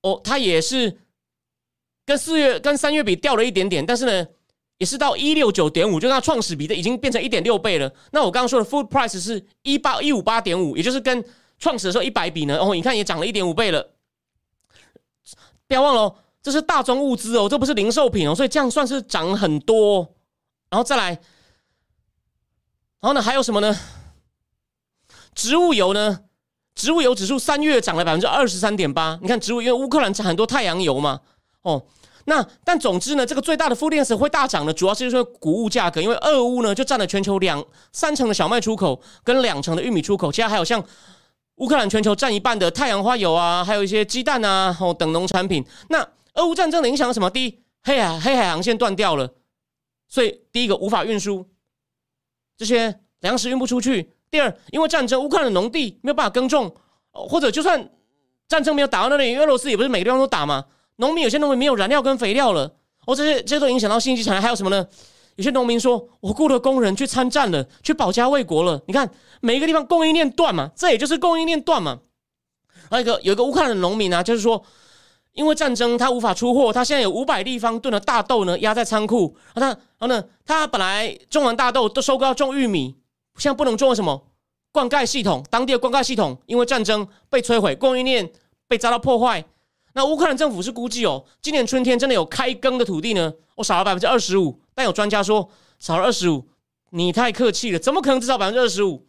哦，它也是跟四月跟三月比掉了一点点，但是呢。也是到一六九点五，就那创始比的已经变成一点六倍了。那我刚刚说的 food price 是一八一五八点五，也就是跟创始的时候一百比呢。哦，你看也涨了一点五倍了。不要忘了，这是大宗物资哦，这不是零售品哦，所以这样算是涨很多。然后再来，然后呢还有什么呢？植物油呢？植物油指数三月涨了百分之二十三点八。你看植物，因为乌克兰产很多太阳油嘛，哦。那但总之呢，这个最大的负电池会大涨呢，主要是因为谷物价格，因为俄乌呢就占了全球两三成的小麦出口跟两成的玉米出口，其他还有像乌克兰全球占一半的太阳花油啊，还有一些鸡蛋啊哦等农产品。那俄乌战争的影响什么？第一，黑海黑海航线断掉了，所以第一个无法运输这些粮食运不出去。第二，因为战争，乌克兰的农地没有办法耕种，或者就算战争没有打到那里，俄罗斯也不是每个地方都打嘛。农民有些农民没有燃料跟肥料了，哦，这些这些都影响到信息产业。还有什么呢？有些农民说，我雇的工人去参战了，去保家卫国了。你看，每一个地方供应链断嘛，这也就是供应链断嘛。还有一个有一个乌克兰的农民啊，就是说，因为战争他无法出货，他现在有五百立方吨的大豆呢压在仓库。那然后呢，他本来种完大豆都收割要种玉米，现在不能种什么灌溉系统，当地的灌溉系统因为战争被摧毁，供应链被遭到破坏。那乌克兰政府是估计哦，今年春天真的有开耕的土地呢，我少了百分之二十五。但有专家说少了二十五，你太客气了，怎么可能至少百分之二十五？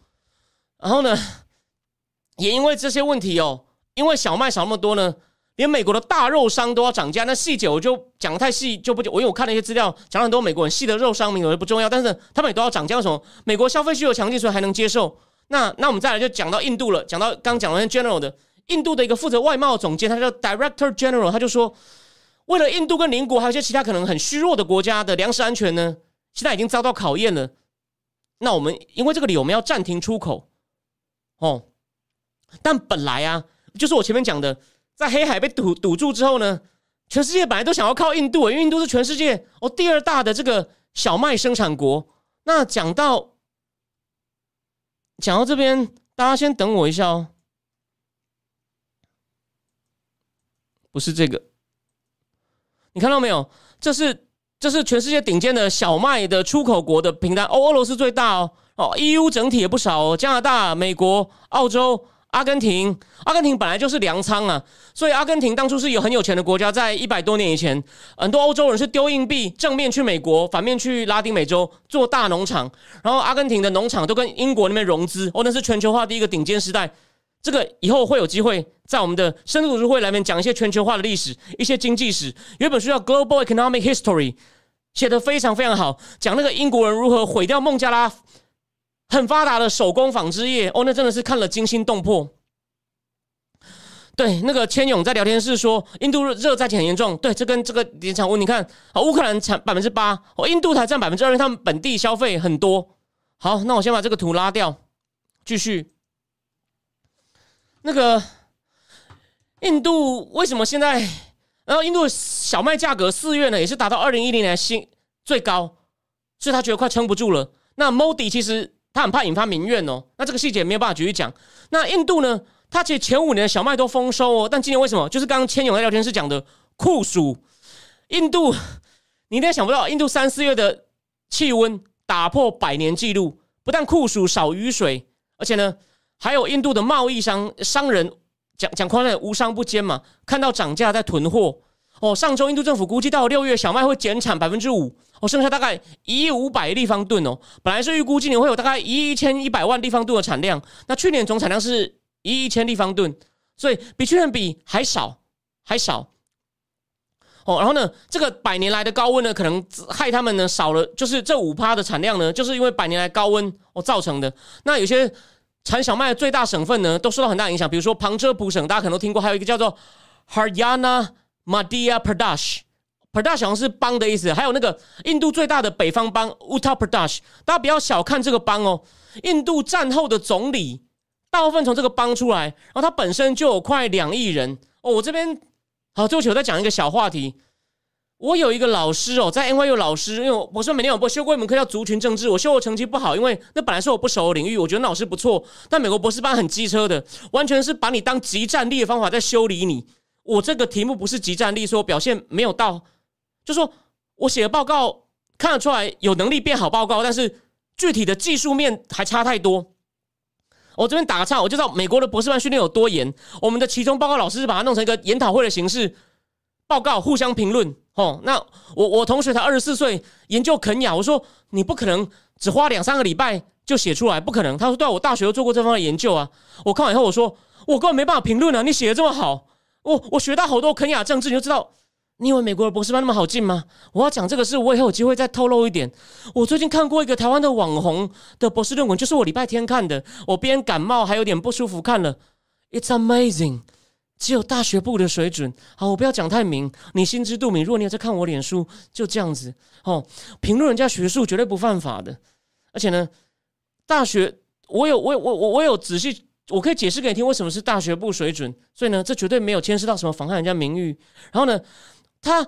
然后呢，也因为这些问题哦，因为小麦少那么多呢，连美国的大肉商都要涨价。那细节我就讲太细就不我因为我看了一些资料，讲了很多美国人细的肉商名额不重要，但是他们也都要涨价。为什么？美国消费需求强劲，所以还能接受。那那我们再来就讲到印度了，讲到刚讲完 general 的。印度的一个负责外贸总监，他叫 Director General，他就说，为了印度跟邻国还有一些其他可能很虚弱的国家的粮食安全呢，现在已经遭到考验了。那我们因为这个理由，我们要暂停出口。哦，但本来啊，就是我前面讲的，在黑海被堵堵住之后呢，全世界本来都想要靠印度，因为印度是全世界哦第二大的这个小麦生产国。那讲到讲到这边，大家先等我一下哦。不是这个，你看到没有？这是这是全世界顶尖的小麦的出口国的平单。哦，俄罗斯最大哦，哦，EU 整体也不少哦，加拿大、美国、澳洲、阿根廷。阿根廷本来就是粮仓啊，所以阿根廷当初是有很有钱的国家，在一百多年以前，很多欧洲人是丢硬币，正面去美国，反面去拉丁美洲做大农场。然后阿根廷的农场都跟英国那边融资，哦，那是全球化第一个顶尖时代。这个以后会有机会在我们的深度读书会里面讲一些全球化的历史、一些经济史。有一本书叫《Global Economic History》，写的非常非常好，讲那个英国人如何毁掉孟加拉很发达的手工纺织业。哦，那真的是看了惊心动魄。对，那个千勇在聊天室说，印度热灾情很严重。对，这跟这个联产物，你看，啊，乌克兰产百分之八，哦，印度才占百分之二，因为他们本地消费很多。好，那我先把这个图拉掉，继续。那个印度为什么现在？然后印度小麦价格四月呢也是达到二零一零年新最高，所以他觉得快撑不住了。那 Modi 其实他很怕引发民怨哦。那这个细节没有办法继续讲。那印度呢？他其实前五年的小麦都丰收哦，但今年为什么？就是刚刚千勇在聊天室讲的酷暑。印度，你应该想不到，印度三四月的气温打破百年纪录，不但酷暑少雨水，而且呢。还有印度的贸易商商人讲讲宽点，无商不奸嘛。看到涨价在囤货哦。上周印度政府估计到六月小麦会减产百分之五哦，剩下大概一亿五百立方吨哦。本来是预估今年会有大概一亿一千一百万立方吨的产量，那去年总产量是一亿一千立方吨，所以比去年比还少还少哦。然后呢，这个百年来的高温呢，可能害他们呢少了，就是这五趴的产量呢，就是因为百年来高温哦造成的。那有些。产小麦的最大省份呢，都受到很大影响。比如说旁遮普省，大家可能都听过，还有一个叫做 Haryana Madhya Pradesh，Pradesh 好像是邦的意思。还有那个印度最大的北方邦 Uttar Pradesh，大家不要小看这个邦哦。印度战后的总理大部分从这个邦出来，然后它本身就有快两亿人哦。我这边好，对不起，我再讲一个小话题。我有一个老师哦，在 NYU 老师，因为我说每年我修过一门课叫族群政治，我修的成绩不好，因为那本来是我不熟的领域。我觉得老师不错，但美国博士班很机车的，完全是把你当集战力的方法在修理你。我这个题目不是集战力，说表现没有到，就说我写的报告看得出来有能力变好报告，但是具体的技术面还差太多。我这边打个岔，我就知道美国的博士班训练有多严。我们的其中报告老师是把它弄成一个研讨会的形式。报告互相评论，哦，那我我同学才二十四岁，研究肯雅，我说你不可能只花两三个礼拜就写出来，不可能。他说对，我大学都做过这方面研究啊。我看完以后，我说我根本没办法评论啊，你写的这么好，我我学到好多肯雅政治，你就知道，你以为美国的博士班那么好进吗？我要讲这个事，我以后有机会再透露一点。我最近看过一个台湾的网红的博士论文，就是我礼拜天看的，我边感冒还有点不舒服看了，It's amazing。只有大学部的水准，好，我不要讲太明，你心知肚明。如果你在看我脸书，就这样子哦。评论人家学术绝对不犯法的，而且呢，大学我有我我我我有仔细，我可以解释给你听为什么是大学部水准。所以呢，这绝对没有牵涉到什么妨害人家名誉。然后呢，他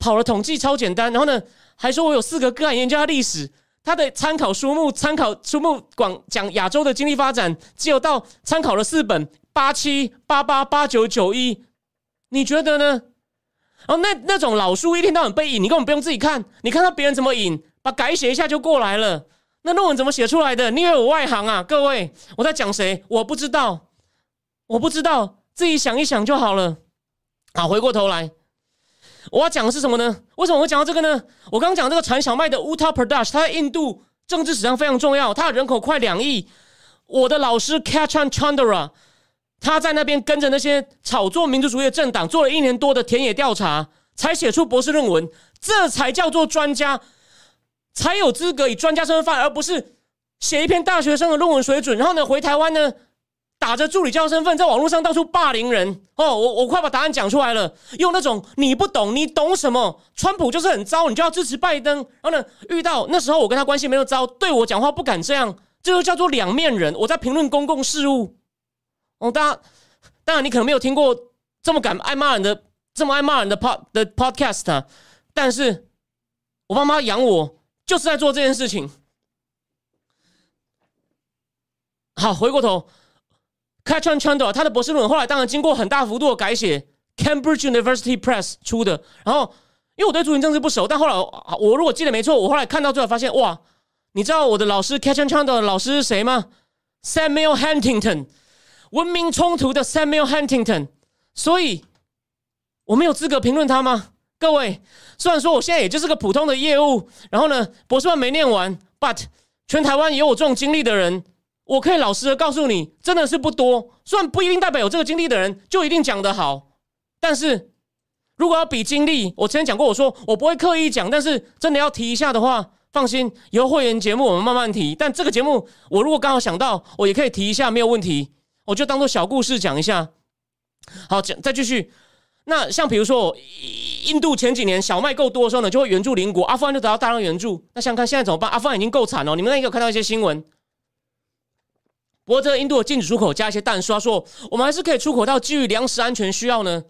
跑了统计超简单，然后呢，还说我有四个个案研究他历史，他的参考书目参考书目广讲亚洲的经济发展，只有到参考了四本。八七八八八九九一，你觉得呢？哦，那那种老书一天到晚背引，你根本不用自己看，你看到别人怎么引，把改写一下就过来了。那论文怎么写出来的？你以为我外行啊？各位，我在讲谁？我不知道，我不知道，自己想一想就好了。好，回过头来，我要讲的是什么呢？为什么会讲到这个呢？我刚讲这个产小麦的 Uttar Pradesh，它在印度政治史上非常重要，它的人口快两亿。我的老师 Kachan Chandra。他在那边跟着那些炒作民族主义的政党做了一年多的田野调查，才写出博士论文，这才叫做专家，才有资格以专家身份发言，而不是写一篇大学生的论文水准。然后呢，回台湾呢，打着助理教授身份在网络上到处霸凌人。哦，我我快把答案讲出来了，用那种你不懂，你懂什么？川普就是很糟，你就要支持拜登。然后呢，遇到那时候我跟他关系没有糟，对我讲话不敢这样，这就叫做两面人。我在评论公共事务。哦，大家当然，你可能没有听过这么敢爱骂人的，这么爱骂人的 pod 的 podcast 啊，但是我爸妈养我就是在做这件事情。好，回过头 c a t c h a n Chandle 他的博士论文后来当然经过很大幅度的改写，Cambridge University Press 出的。然后，因为我对足球政治不熟，但后来我如果记得没错，我后来看到最后发现，哇，你知道我的老师 c a t c h a n Chandler 老师是谁吗？Samuel Huntington，文明冲突的 Samuel Huntington。所以，我没有资格评论他吗？各位，虽然说我现在也就是个普通的业务，然后呢，博士班没念完，but 全台湾也有我这种经历的人。我可以老实的告诉你，真的是不多。虽然不一定代表有这个经历的人就一定讲得好，但是如果要比经历，我之前讲过，我说我不会刻意讲，但是真的要提一下的话，放心，以后会员节目我们慢慢提。但这个节目，我如果刚好想到，我也可以提一下，没有问题，我就当做小故事讲一下。好，讲再继续。那像比如说，印度前几年小麦够多的时候呢，就会援助邻国，阿富汗就得到大量援助。那想看现在怎么办？阿富汗已经够惨了，你们那有看到一些新闻。不过，这个印度的禁止出口加一些弹说，说我们还是可以出口到基于粮食安全需要呢。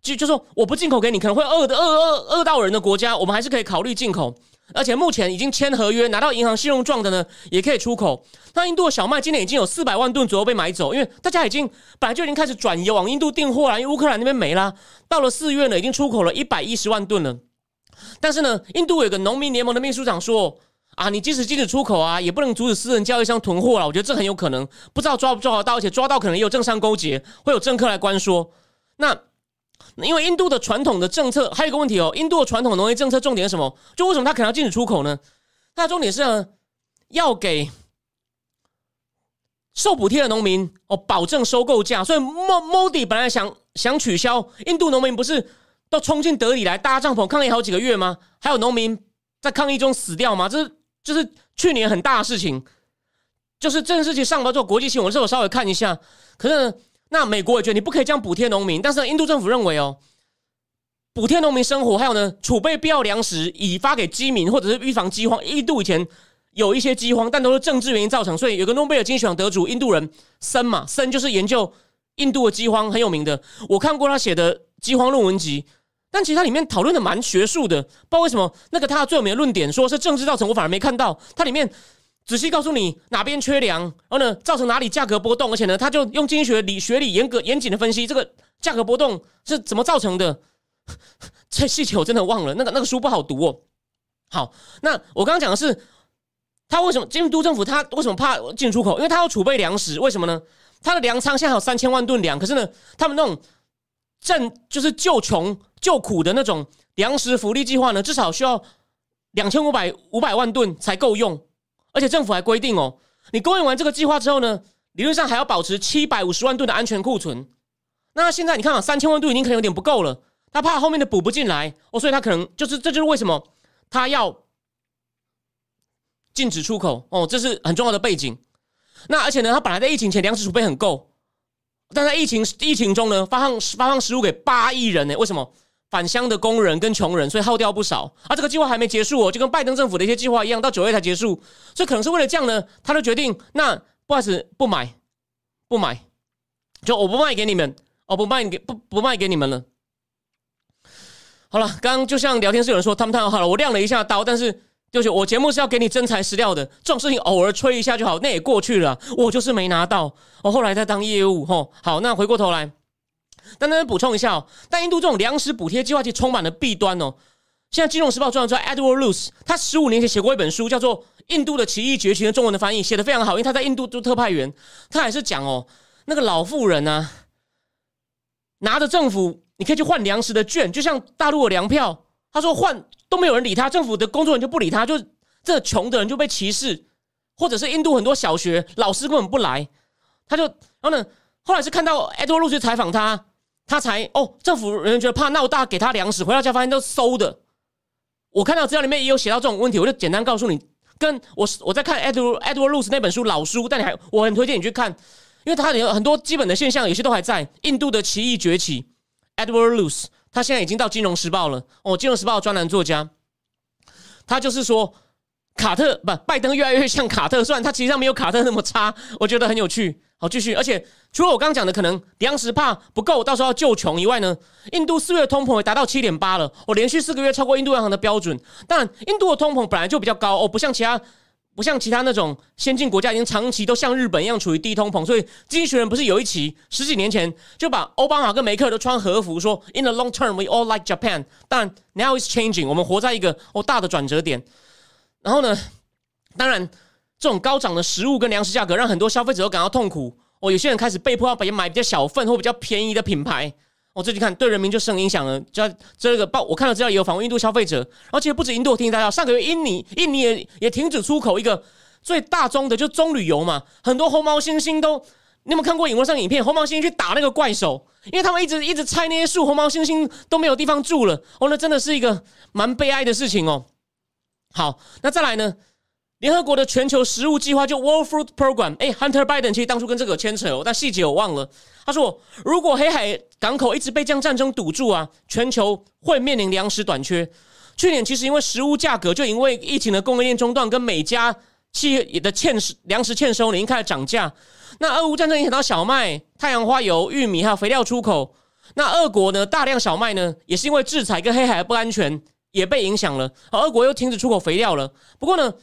就就说我不进口给你，可能会饿的饿饿饿到人的国家，我们还是可以考虑进口。而且目前已经签合约拿到银行信用状的呢，也可以出口。那印度的小麦今年已经有四百万吨左右被买走，因为大家已经本来就已经开始转移往印度订货了，因为乌克兰那边没啦。到了四月呢，已经出口了一百一十万吨了。但是呢，印度有个农民联盟的秘书长说。啊，你即使禁止出口啊，也不能阻止私人交易商囤货了。我觉得这很有可能，不知道抓不抓得到，而且抓到可能也有政商勾结，会有政客来关说。那因为印度的传统的政策还有一个问题哦，印度的传统农业政策重点是什么？就为什么它可能要禁止出口呢？它的重点是呢，要给受补贴的农民哦保证收购价。所以莫莫迪本来想想取消，印度农民不是都冲进德里来搭帐篷抗议好几个月吗？还有农民在抗议中死掉吗？这是。就是去年很大的事情，就是这件事情上报做国际新闻，我稍微看一下。可是那美国也觉得你不可以这样补贴农民，但是印度政府认为哦，补贴农民生活，还有呢储备必要粮食以发给饥民，或者是预防饥荒。印度以前有一些饥荒，但都是政治原因造成。所以有个诺贝尔经济学奖得主印度人森嘛，森就是研究印度的饥荒很有名的。我看过他写的饥荒论文集。但其实它里面讨论的蛮学术的，不知道为什么那个他最有名的论点说是政治造成，我反而没看到。它里面仔细告诉你哪边缺粮，然后呢造成哪里价格波动，而且呢他就用经济学理学理严格严谨的分析这个价格波动是怎么造成的。这细节我真的忘了，那个那个书不好读哦。好，那我刚刚讲的是他为什么京都政府他为什么怕进出口？因为他要储备粮食，为什么呢？他的粮仓现在有三千万吨粮，可是呢他们那种正就是救穷。救苦的那种粮食福利计划呢，至少需要两千五百五百万吨才够用，而且政府还规定哦，你供应完这个计划之后呢，理论上还要保持七百五十万吨的安全库存。那现在你看啊，三千万吨已经可能有点不够了，他怕后面的补不进来哦，所以他可能就是这就是为什么他要禁止出口哦，这是很重要的背景。那而且呢，他本来在疫情前粮食储备很够，但在疫情疫情中呢，发放发放食物给八亿人呢，为什么？返乡的工人跟穷人，所以耗掉不少。而这个计划还没结束哦，就跟拜登政府的一些计划一样，到九月才结束。所以可能是为了这样呢，他就决定那不好意思不买，不买，就我不卖给你们，我不卖给不不卖给你们了。好了，刚刚就像聊天室有人说他们太好了，我亮了一下刀，但是就是我节目是要给你真材实料的，这种事情偶尔吹一下就好，那也过去了。我就是没拿到，我后来在当业务吼。好，那回过头来。但那补充一下哦，但印度这种粮食补贴计划其实充满了弊端哦。现在《金融时报》专栏作家 Edward Luce，他十五年前写过一本书，叫做《印度的奇异崛起》的中文的翻译，写的非常好，因为他在印度做特派员，他还是讲哦，那个老妇人呢，拿着政府你可以去换粮食的券，就像大陆的粮票，他说换都没有人理他，政府的工作人员就不理他，就这穷的人就被歧视，或者是印度很多小学老师根本不来，他就然后呢，后来是看到 Edward Luce 采访他。他才哦，政府人员觉得怕闹大，给他粮食，回到家发现都馊的。我看到资料里面也有写到这种问题，我就简单告诉你，跟我我在看 Edward Edward Luce 那本书老书，但你还我很推荐你去看，因为他有很多基本的现象，有些都还在。印度的奇异崛起，Edward Luce，他现在已经到《金融时报》了哦，《金融时报》专栏作家，他就是说卡特不拜登越来越像卡特，虽然他其实上没有卡特那么差，我觉得很有趣。好，继续。而且除了我刚刚讲的可能粮食怕不够，到时候要救穷以外呢，印度四月通膨也达到七点八了，我连续四个月超过印度央行的标准。但，印度的通膨本来就比较高哦，不像其他不像其他那种先进国家已经长期都像日本一样处于低通膨。所以，经济学人不是有一期十几年前就把奥巴马跟梅克都穿和服说，In the long term, we all like Japan。但 now is changing，我们活在一个哦大的转折点。然后呢，当然。这种高涨的食物跟粮食价格，让很多消费者都感到痛苦。哦，有些人开始被迫要把买比较小份或比较便宜的品牌。我最近看对人民就生影响了。就这个报，我看了资料也有访问印度消费者，而且不止印度，我提醒大家，上个月印尼印尼也也停止出口一个最大宗的，就棕榈油嘛。很多红毛猩猩都，你有没有看过影幕上影片？红毛猩猩去打那个怪兽，因为他们一直一直拆那些树，红毛猩猩都没有地方住了。哦，那真的是一个蛮悲哀的事情哦。好，那再来呢？联合国的全球食物计划就 World Food Program，哎，Hunter Biden 其实当初跟这个有牵扯哦，但细节我忘了。他说，如果黑海港口一直被这样战争堵住啊，全球会面临粮食短缺。去年其实因为食物价格，就因为疫情的供应链中断，跟每家企业的欠食粮食欠收，已经开始涨价。那俄乌战争影响到小麦、太阳花油、玉米还有肥料出口。那俄国呢，大量小麦呢，也是因为制裁跟黑海不安全也被影响了。而俄国又停止出口肥料了。不过呢。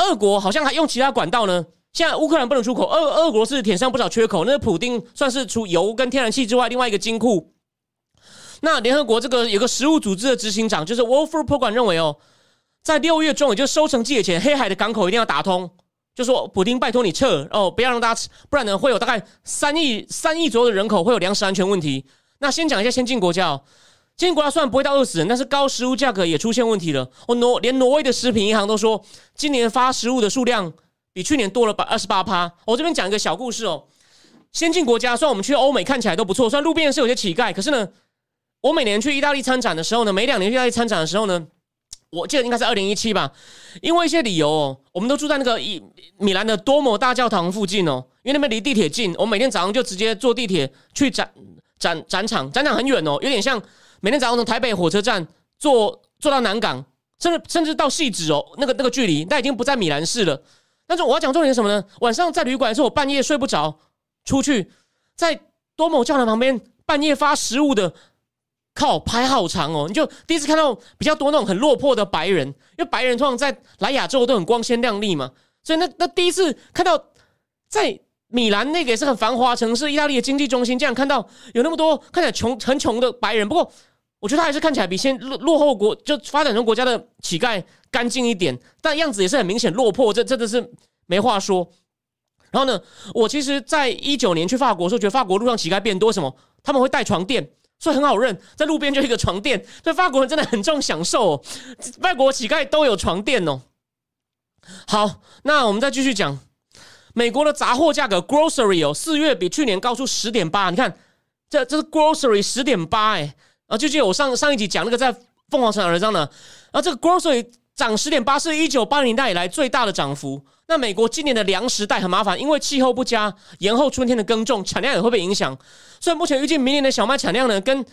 俄国好像还用其他管道呢。现在乌克兰不能出口，俄俄国是填上不少缺口。那普丁算是除油跟天然气之外，另外一个金库。那联合国这个有个食物组织的执行长，就是 Wolf r o g r a m 认为哦，在六月中，也就是收成季前，黑海的港口一定要打通。就说普丁拜托你撤哦，不要让大家吃，不然呢会有大概三亿三亿左右的人口会有粮食安全问题。那先讲一下先进国家哦。今天国家虽然不会到饿死人，但是高食物价格也出现问题了。我挪连挪威的食品银行都说，今年发食物的数量比去年多了百二十八趴。我这边讲一个小故事哦。先进国家虽然我们去欧美看起来都不错，虽然路边是有些乞丐，可是呢，我每年去意大利参展的时候呢，每两年去意大利参展的时候呢，我记得应该是二零一七吧，因为一些理由哦，我们都住在那个米米兰的多摩大教堂附近哦，因为那边离地铁近，我每天早上就直接坐地铁去展展展场，展场很远哦，有点像。每天早上从台北火车站坐坐到南港，甚至甚至到细致哦，那个那个距离，那已经不在米兰市了。但是我要讲重点是什么呢？晚上在旅馆的时候，我半夜睡不着，出去在多某教堂旁边半夜发食物的，靠排好长哦。你就第一次看到比较多那种很落魄的白人，因为白人通常在来亚洲都很光鲜亮丽嘛，所以那那第一次看到在。米兰那个也是很繁华城市，意大利的经济中心，这样看到有那么多看起来穷很穷的白人，不过我觉得他还是看起来比现落落后国就发展中国家的乞丐干净一点，但样子也是很明显落魄，这真的是没话说。然后呢，我其实在一九年去法国时候，觉得法国路上乞丐变多，什么他们会带床垫，所以很好认，在路边就一个床垫，所以法国人真的很重享受，哦，外国乞丐都有床垫哦。好，那我们再继续讲。美国的杂货价格 （grocery） 哦，四月比去年高出十点八。你看，这这是 grocery 十点八哎啊！就记得我上上一集讲那个在凤凰城的文章呢，啊，这个 grocery 涨十点八是一九八零年代以来最大的涨幅。那美国今年的粮食带很麻烦，因为气候不佳，延后春天的耕种，产量也会被影响。所以目前预计明年的小麦产量呢，跟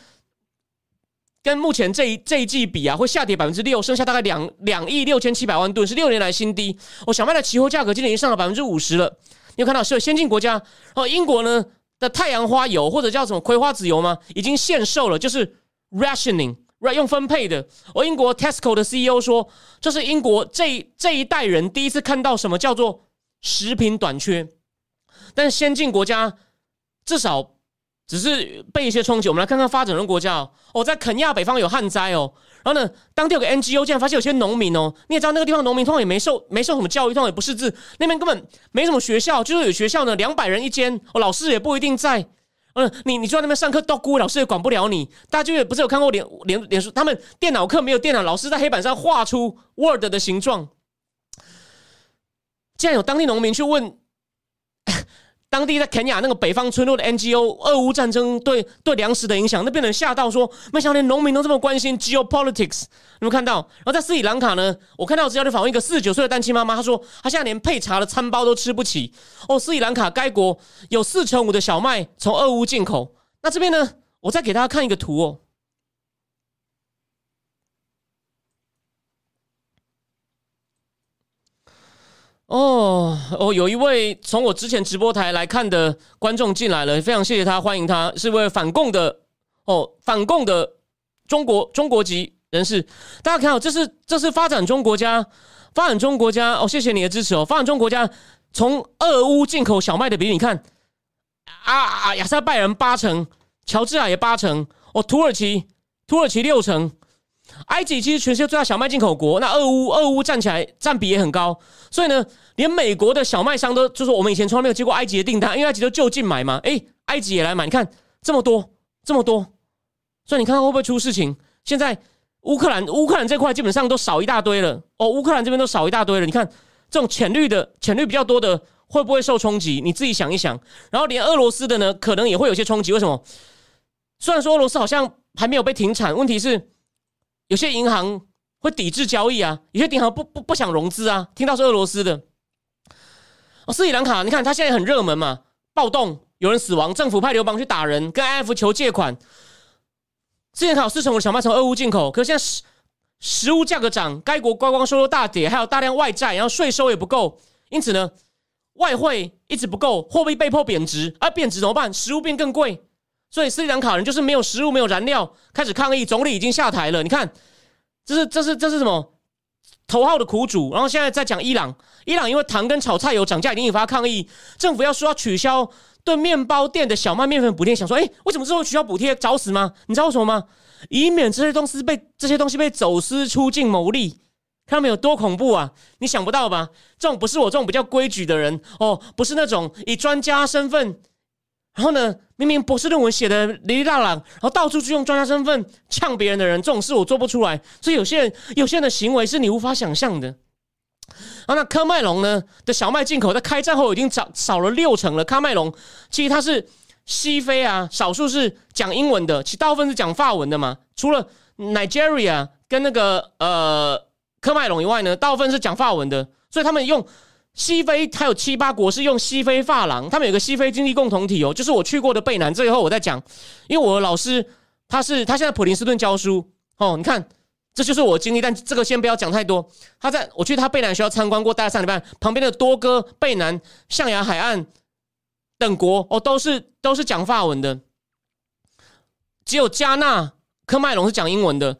跟目前这一这一季比啊，会下跌百分之六，剩下大概两两亿六千七百万吨，是六年来新低。哦，小麦的期货价格今年已经上了百分之五十了。你有看到是有先进国家哦，英国呢的太阳花油或者叫什么葵花籽油吗？已经限售了，就是 rationing，用分配的。而英国 Tesco 的 CEO 说，这是英国这这一代人第一次看到什么叫做食品短缺。但先进国家至少。只是被一些冲击。我们来看看发展中国家哦，在肯亚北方有旱灾哦，然后呢，当地有个 NGO 竟然发现有些农民哦，你也知道那个地方农民通常也没受没受什么教育，通常也不识字，那边根本没什么学校，就是有学校呢，两百人一间，哦，老师也不一定在。嗯，你你坐在那边上课，都孤老师也管不了你。大家就也不是有看过脸脸脸书，他们电脑课没有电脑，老师在黑板上画出 Word 的形状。竟然有当地农民去问。当地在肯亚那个北方村落的 NGO，俄乌战争对对粮食的影响，那边人吓到说，没想到连农民都这么关心 geopolitics。有没有看到？然后在斯里兰卡呢，我看到资料就访问一个四十九岁的单亲妈妈，她说她现在连配茶的餐包都吃不起。哦，斯里兰卡该国有四成五的小麦从俄乌进口。那这边呢，我再给大家看一个图哦。哦哦，有一位从我之前直播台来看的观众进来了，非常谢谢他，欢迎他，是位反共的哦，反共的中国中国籍人士。大家看好，这是这是发展中国家，发展中国家哦，谢谢你的支持哦，发展中国家从俄乌进口小麦的比例，你看啊啊，亚塞拜人八成，乔治亚也八成，哦，土耳其土耳其六成。埃及其实全世界最大小麦进口国，那俄乌俄乌站起来占比也很高，所以呢，连美国的小麦商都就说我们以前从来没有接过埃及的订单，因为埃及都就近买嘛，诶，埃及也来买，你看这么多这么多，所以你看看会不会出事情？现在乌克兰乌克兰这块基本上都少一大堆了哦，乌克兰这边都少一大堆了，你看这种浅绿的浅绿比较多的会不会受冲击？你自己想一想，然后连俄罗斯的呢，可能也会有些冲击。为什么？虽然说俄罗斯好像还没有被停产，问题是。有些银行会抵制交易啊，有些银行不不不想融资啊。听到是俄罗斯的哦，斯里兰卡，你看它现在很热门嘛，暴动，有人死亡，政府派流氓去打人，跟 IF 求借款。斯里兰卡是从小麦从俄乌进口，可是现在食食物价格涨，该国观光收入大跌，还有大量外债，然后税收也不够，因此呢，外汇一直不够，货币被迫贬值，而贬值怎么办？食物变更贵。所以斯里兰卡人就是没有食物、没有燃料，开始抗议。总理已经下台了。你看，这是这是这是什么头号的苦主？然后现在在讲伊朗，伊朗因为糖跟炒菜油涨价，已经引发抗议。政府要说要取消对面包店的小麦面粉补贴，想说，哎，为什么之后取消补贴？找死吗？你知道为什么吗？以免这些东西被这些东西被走私出境牟利。看到没有多恐怖啊？你想不到吧？这种不是我这种比较规矩的人哦，不是那种以专家身份。然后呢？明明博士论文写的哩哩啦啦，然后到处去用专家身份呛别人的人，这种事我做不出来。所以有些人，有些人的行为是你无法想象的。啊，那科麦隆呢的小麦进口在开战后已经少少了六成了。科麦隆其实它是西非啊，少数是讲英文的，其大部分是讲法文的嘛。除了 Nigeria 跟那个呃科麦隆以外呢，大部分是讲法文的，所以他们用。西非还有七八国是用西非发廊，他们有个西非经济共同体哦，就是我去过的贝南。最后我再讲，因为我的老师他是他现在普林斯顿教书哦，你看这就是我经历，但这个先不要讲太多。他在我去他贝南学校参观过，大概三礼拜，旁边的多哥、贝南、象牙海岸等国哦，都是都是讲法文的，只有加纳科麦隆是讲英文的。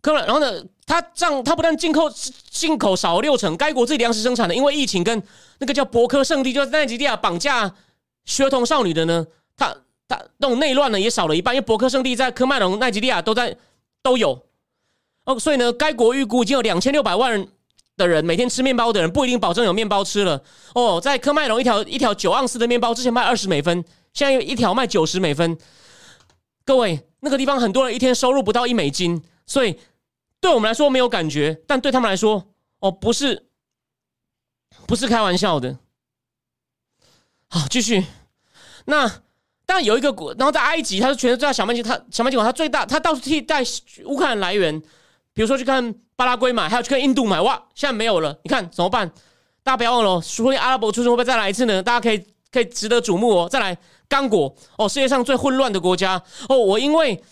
科然后呢？他这样，他不但进口进口少了六成，该国自己粮食生产的，因为疫情跟那个叫博科圣地，就是奈及利亚绑架学童少女的呢，他他那种内乱呢也少了一半，因为博科圣地在科麦隆、奈及利亚都在都有哦，所以呢，该国预估已经有两千六百万的人每天吃面包的人不一定保证有面包吃了哦，在科麦隆一条一条九盎司的面包之前卖二十美分，现在一条卖九十美分，各位那个地方很多人一天收入不到一美金，所以。对我们来说没有感觉，但对他们来说，哦，不是，不是开玩笑的。好，继续。那当然有一个国，然后在埃及，它是全世界小麦金，它小麦金它最大，它到处替代乌克兰来源。比如说去看巴拉圭买，还有去看印度买，哇，现在没有了。你看怎么办？大家不要忘了，说不定阿拉伯出生会不会再来一次呢？大家可以可以值得瞩目哦。再来，刚果哦，世界上最混乱的国家哦，我因为。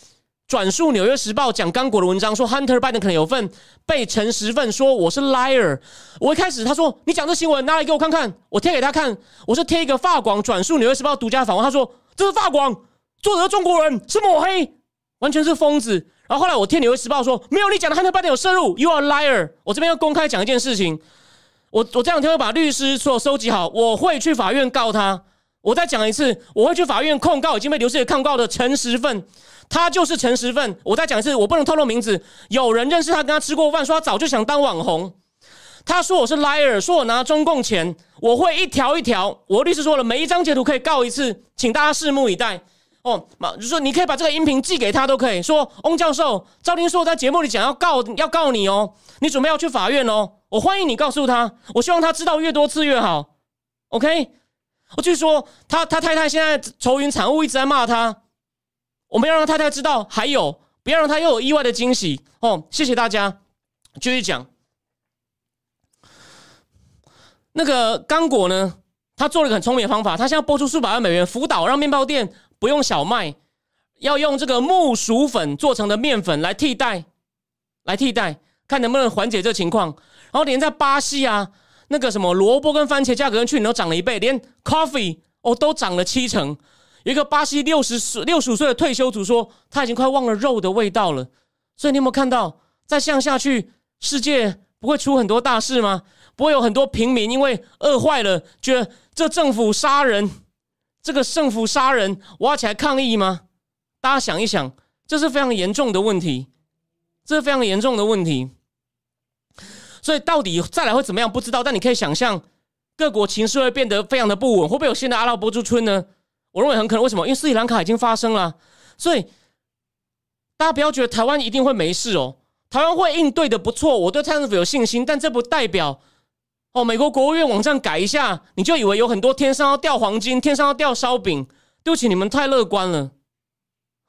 转述《纽约时报》讲刚果的文章，说 Hunter Biden 可能有份被陈时份说我是 liar。我一开始他说你讲这新闻拿来给我看看，我贴给他看，我是贴一个法广转述《纽约时报》独家访问，他说这是法广，作者是中国人，是抹黑，完全是疯子。然后后来我贴《纽约时报》说没有你讲的 Hunter Biden 有摄入，You are liar。我这边要公开讲一件事情，我我这两天会把律师所收集好，我会去法院告他。我再讲一次，我会去法院控告已经被刘世杰控告的陈时份。他就是陈时奋。我再讲一次，我不能透露名字。有人认识他，跟他吃过饭，说他早就想当网红。他说我是 liar，说我拿中共钱。我会一条一条，我律师说了，每一张截图可以告一次，请大家拭目以待。哦，马就说你可以把这个音频寄给他，都可以说。翁教授，赵丁硕在节目里讲要告要告你哦，你准备要去法院哦。我欢迎你告诉他，我希望他知道越多次越好。OK，我就说他他太太现在愁云惨雾，一直在骂他。我们要让太太知道，还有不要让他又有意外的惊喜哦！谢谢大家，继续讲。那个刚果呢，他做了个很聪明的方法，他现在拨出数百万美元辅导，让面包店不用小麦，要用这个木薯粉做成的面粉来替代，来替代，看能不能缓解这情况。然后连在巴西啊，那个什么萝卜跟番茄价格跟去年都涨了一倍，连 coffee 哦都涨了七成。有一个巴西六十岁六十五岁的退休族说，他已经快忘了肉的味道了。所以你有没有看到，再这样下去，世界不会出很多大事吗？不会有很多平民因为饿坏了，觉得这政府杀人，这个政府杀人，我要起来抗议吗？大家想一想，这是非常严重的问题，这是非常严重的问题。所以到底再来会怎么样，不知道。但你可以想象，各国情势会变得非常的不稳，会不会有新的阿拉伯之春呢？我认为很可能。为什么？因为斯里兰卡已经发生了，所以大家不要觉得台湾一定会没事哦。台湾会应对的不错，我对蔡政府有信心。但这不代表哦，美国国务院网站改一下，你就以为有很多天上要掉黄金，天上要掉烧饼。对不起，你们太乐观了。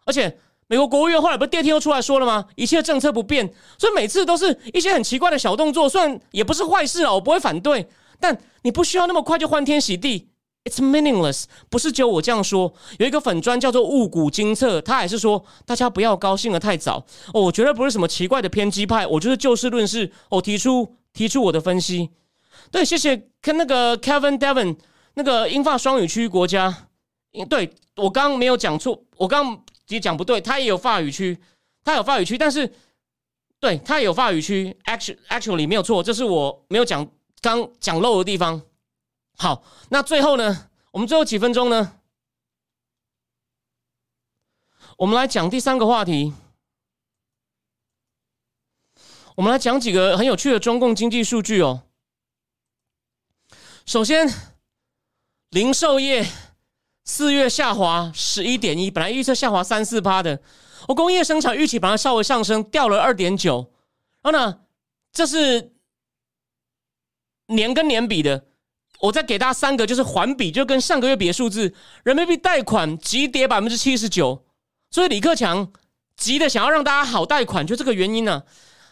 而且美国国务院后来不是第二天又出来说了吗？一切政策不变，所以每次都是一些很奇怪的小动作。虽然也不是坏事啊，我不会反对，但你不需要那么快就欢天喜地。It's meaningless，不是只有我这样说。有一个粉砖叫做雾谷金策，他还是说大家不要高兴的太早。哦，我觉得不是什么奇怪的偏激派，我就是就事论事。我提出提出我的分析。对，谢谢跟那个 Kevin Devon 那个英法双语区国家。对我刚刚没有讲错，我刚你讲不对，他也有法语区，他有法语区，但是对他也有法语区。Actually actually 没有错，这是我没有讲刚讲漏的地方。好，那最后呢？我们最后几分钟呢？我们来讲第三个话题。我们来讲几个很有趣的中共经济数据哦。首先，零售业四月下滑十一点一，本来预测下滑三四趴的，我工业生产预期把它稍微上升，掉了二点九。然后呢，这是年跟年比的。我再给大家三个，就是环比，就跟上个月比的数字，人民币贷款急跌百分之七十九，所以李克强急的想要让大家好贷款，就这个原因呢。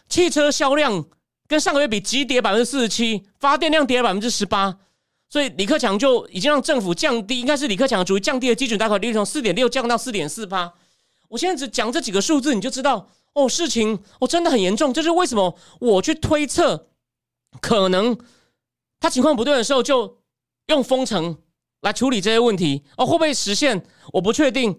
汽车销量跟上个月比急跌百分之四十七，发电量跌了百分之十八，所以李克强就已经让政府降低，应该是李克强主意降低的基准贷款利率从四点六降到四点四八。我现在只讲这几个数字，你就知道哦，事情哦真的很严重，这是为什么我去推测可能。他情况不对的时候，就用封城来处理这些问题哦，会不会实现？我不确定，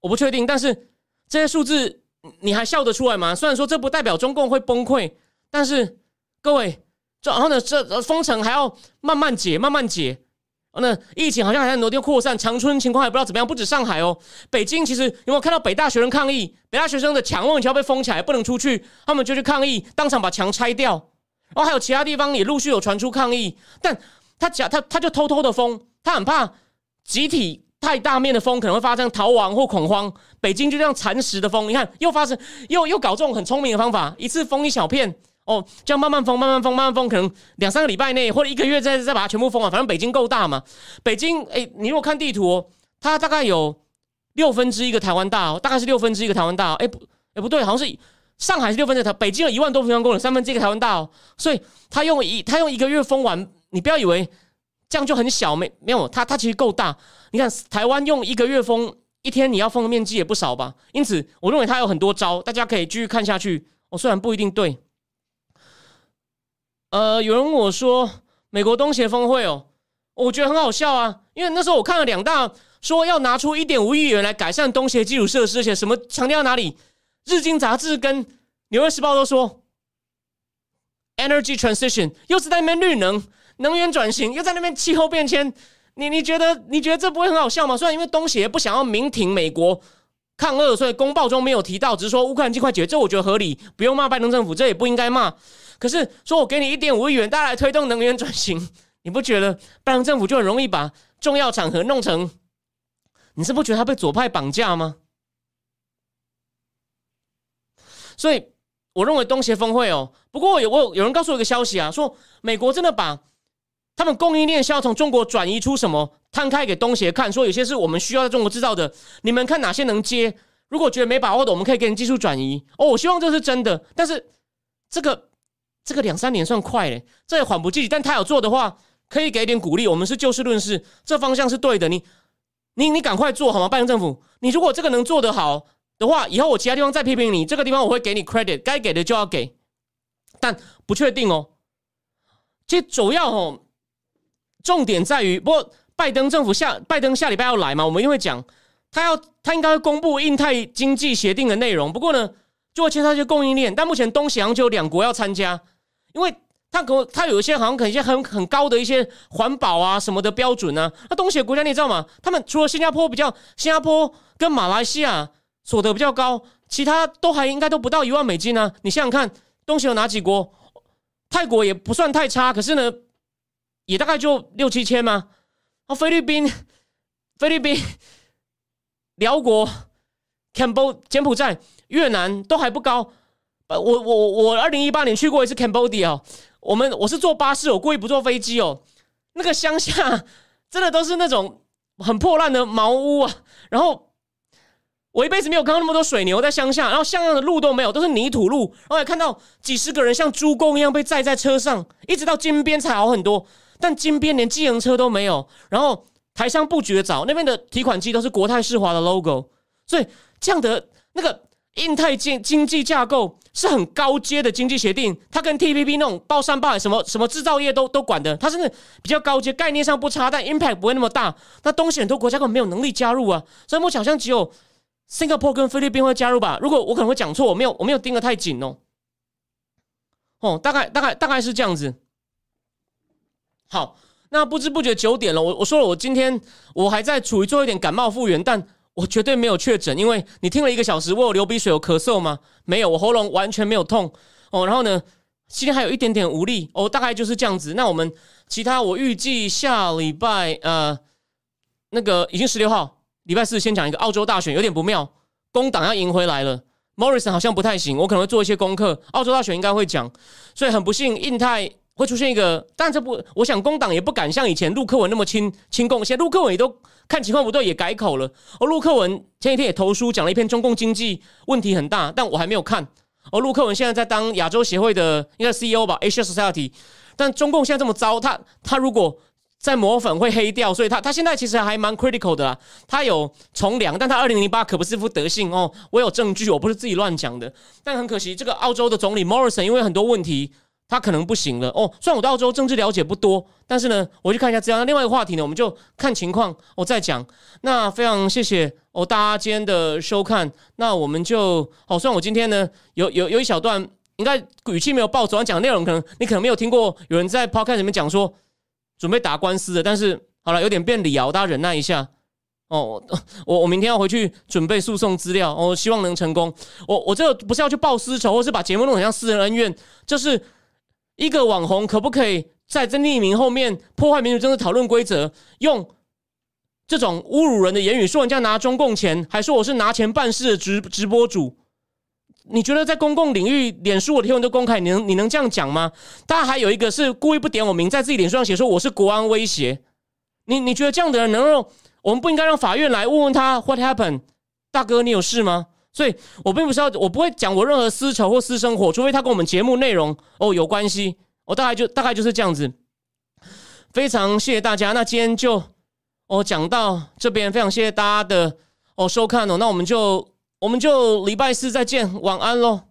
我不确定。但是这些数字你还笑得出来吗？虽然说这不代表中共会崩溃，但是各位，这然后呢，这封城还要慢慢解，慢慢解。那疫情好像还在挪地扩散，长春情况还不知道怎么样，不止上海哦，北京其实有没有看到北大学生抗议？北大学生的墙望桥被封起来，不能出去，他们就去抗议，当场把墙拆掉。然后还有其他地方也陆续有传出抗议，但他假他他就偷偷的封，他很怕集体太大面的封可能会发生逃亡或恐慌。北京就这样蚕食的封，你看又发生又又搞这种很聪明的方法，一次封一小片哦，这样慢慢封慢慢封慢慢封，可能两三个礼拜内或者一个月再再把它全部封完，反正北京够大嘛。北京哎，你如果看地图，哦，它大概有六分之一个台湾大哦，大概是六分之一个台湾大。哎不哎不对，好像是。上海是六分之台，北京有一万多平方公里，三分之一个台湾大哦，所以他用一他用一个月封完，你不要以为这样就很小，没没有，他他其实够大。你看台湾用一个月封一天，你要封的面积也不少吧？因此，我认为他有很多招，大家可以继续看下去。我虽然不一定对，呃，有人问我说美国东协峰会哦，我觉得很好笑啊，因为那时候我看了两大说要拿出一点五亿元来改善东协基础设施，而且什么强调哪里。日经杂志跟纽约时报都说，energy transition 又是在那边绿能能源转型，又在那边气候变迁。你你觉得你觉得这不会很好笑吗？虽然因为东协不想要明挺美国抗俄，所以公报中没有提到，只是说乌克兰尽快解决，这我觉得合理，不用骂拜登政府，这也不应该骂。可是说我给你一点五亿元，大家来推动能源转型，你不觉得拜登政府就很容易把重要场合弄成？你是不觉得他被左派绑架吗？所以，我认为东协峰会哦，不过有我有人告诉我一个消息啊，说美国真的把他们供应链需要从中国转移出什么摊开给东协看，说有些是我们需要在中国制造的，你们看哪些能接？如果觉得没把握的，我们可以给你技术转移。哦，我希望这是真的，但是这个这个两三年算快嘞，这也缓不济急。但他有做的话，可以给点鼓励。我们是就事论事，这方向是对的。你你你赶快做好吗？拜登政府，你如果这个能做得好。的话，以后我其他地方再批评你，这个地方我会给你 credit，该给的就要给，但不确定哦。其实主要哦，重点在于，不过拜登政府下拜登下礼拜要来嘛，我们一定会讲，他要他应该会公布印太经济协定的内容。不过呢，就会牵涉一些供应链，但目前东西洋就有两国要参加，因为他可他有一些好像可能一些很很高的一些环保啊什么的标准呢。那东协国家你知道吗？他们除了新加坡比较，新加坡跟马来西亚所得比较高，其他都还应该都不到一万美金呢。你想想看，东协有哪几国？泰国也不算太差，可是呢，也大概就六七千吗？啊，菲律宾、菲律宾、辽国、cambo、柬埔寨、越南都还不高。呃，我我我二零一八年去过一次 Cambodia，我们我是坐巴士，我故意不坐飞机哦。那个乡下 真的都是那种很破烂的茅屋啊，然后。我一辈子没有看到那么多水牛在乡下，然后像样的路都没有，都是泥土路。然后还看到几十个人像猪公一样被载在车上，一直到金边才好很多。但金边连机行车都没有，然后台商布局的早，那边的提款机都是国泰世华的 logo。所以这样的那个印太经经济架构是很高阶的经济协定，它跟 T P P 那种包山包海什么什么制造业都都管的，它是那比较高阶，概念上不差，但 impact 不会那么大。那东西很多国家根本没有能力加入啊，所以我想象只有。Singapore 跟菲律宾会加入吧？如果我可能会讲错，我没有我没有盯得太紧哦。哦，大概大概大概是这样子。好，那不知不觉九点了，我我说了，我今天我还在处于做一点感冒复原，但我绝对没有确诊，因为你听了一个小时，我有流鼻水有咳嗽吗？没有，我喉咙完全没有痛哦。然后呢，今天还有一点点无力哦，大概就是这样子。那我们其他我预计下礼拜呃那个已经十六号。礼拜四先讲一个澳洲大选，有点不妙，工党要赢回来了，Morrison 好像不太行，我可能会做一些功课。澳洲大选应该会讲，所以很不幸，印太会出现一个，但这不，我想工党也不敢像以前陆克文那么亲亲共，现在陆克文也都看情况不对，也改口了。而陆克文前几天也投书讲了一篇中共经济问题很大，但我还没有看。而陆克文现在在当亚洲协会的应该 CEO 吧，Asia Society，但中共现在这么糟，他他如果。在磨粉会黑掉，所以他他现在其实还蛮 critical 的啦。他有从良，但他二零零八可不是副德性哦。我有证据，我不是自己乱讲的。但很可惜，这个澳洲的总理 Morrison 因为很多问题，他可能不行了哦。虽然我对澳洲政治了解不多，但是呢，我去看一下资料。那另外一个话题呢，我们就看情况，我再讲。那非常谢谢哦，大家今天的收看。那我们就哦，虽然我今天呢有有有一小段，应该语气没有暴走，讲内容可能你可能没有听过，有人在 podcast 里面讲说。准备打官司的，但是好了，有点变理啊，大家忍耐一下哦。我我明天要回去准备诉讼资料，我希望能成功。我我这个不是要去报私仇，或是把节目弄成像私人恩怨，就是一个网红可不可以在这匿名后面破坏民主政治讨论规则，用这种侮辱人的言语说人家拿中共钱，还说我是拿钱办事的直直播主。你觉得在公共领域，脸书我的贴文都公开，你能你能这样讲吗？当然还有一个是故意不点我名，在自己脸书上写说我是国安威胁。你你觉得这样的人能让我们不应该让法院来问问他 What happened？大哥，你有事吗？所以我并不是要，我不会讲我任何私仇或私生活，除非他跟我们节目内容哦有关系。我大概就大概就是这样子。非常谢谢大家，那今天就哦讲到这边，非常谢谢大家的哦收看哦，那我们就。我们就礼拜四再见，晚安喽。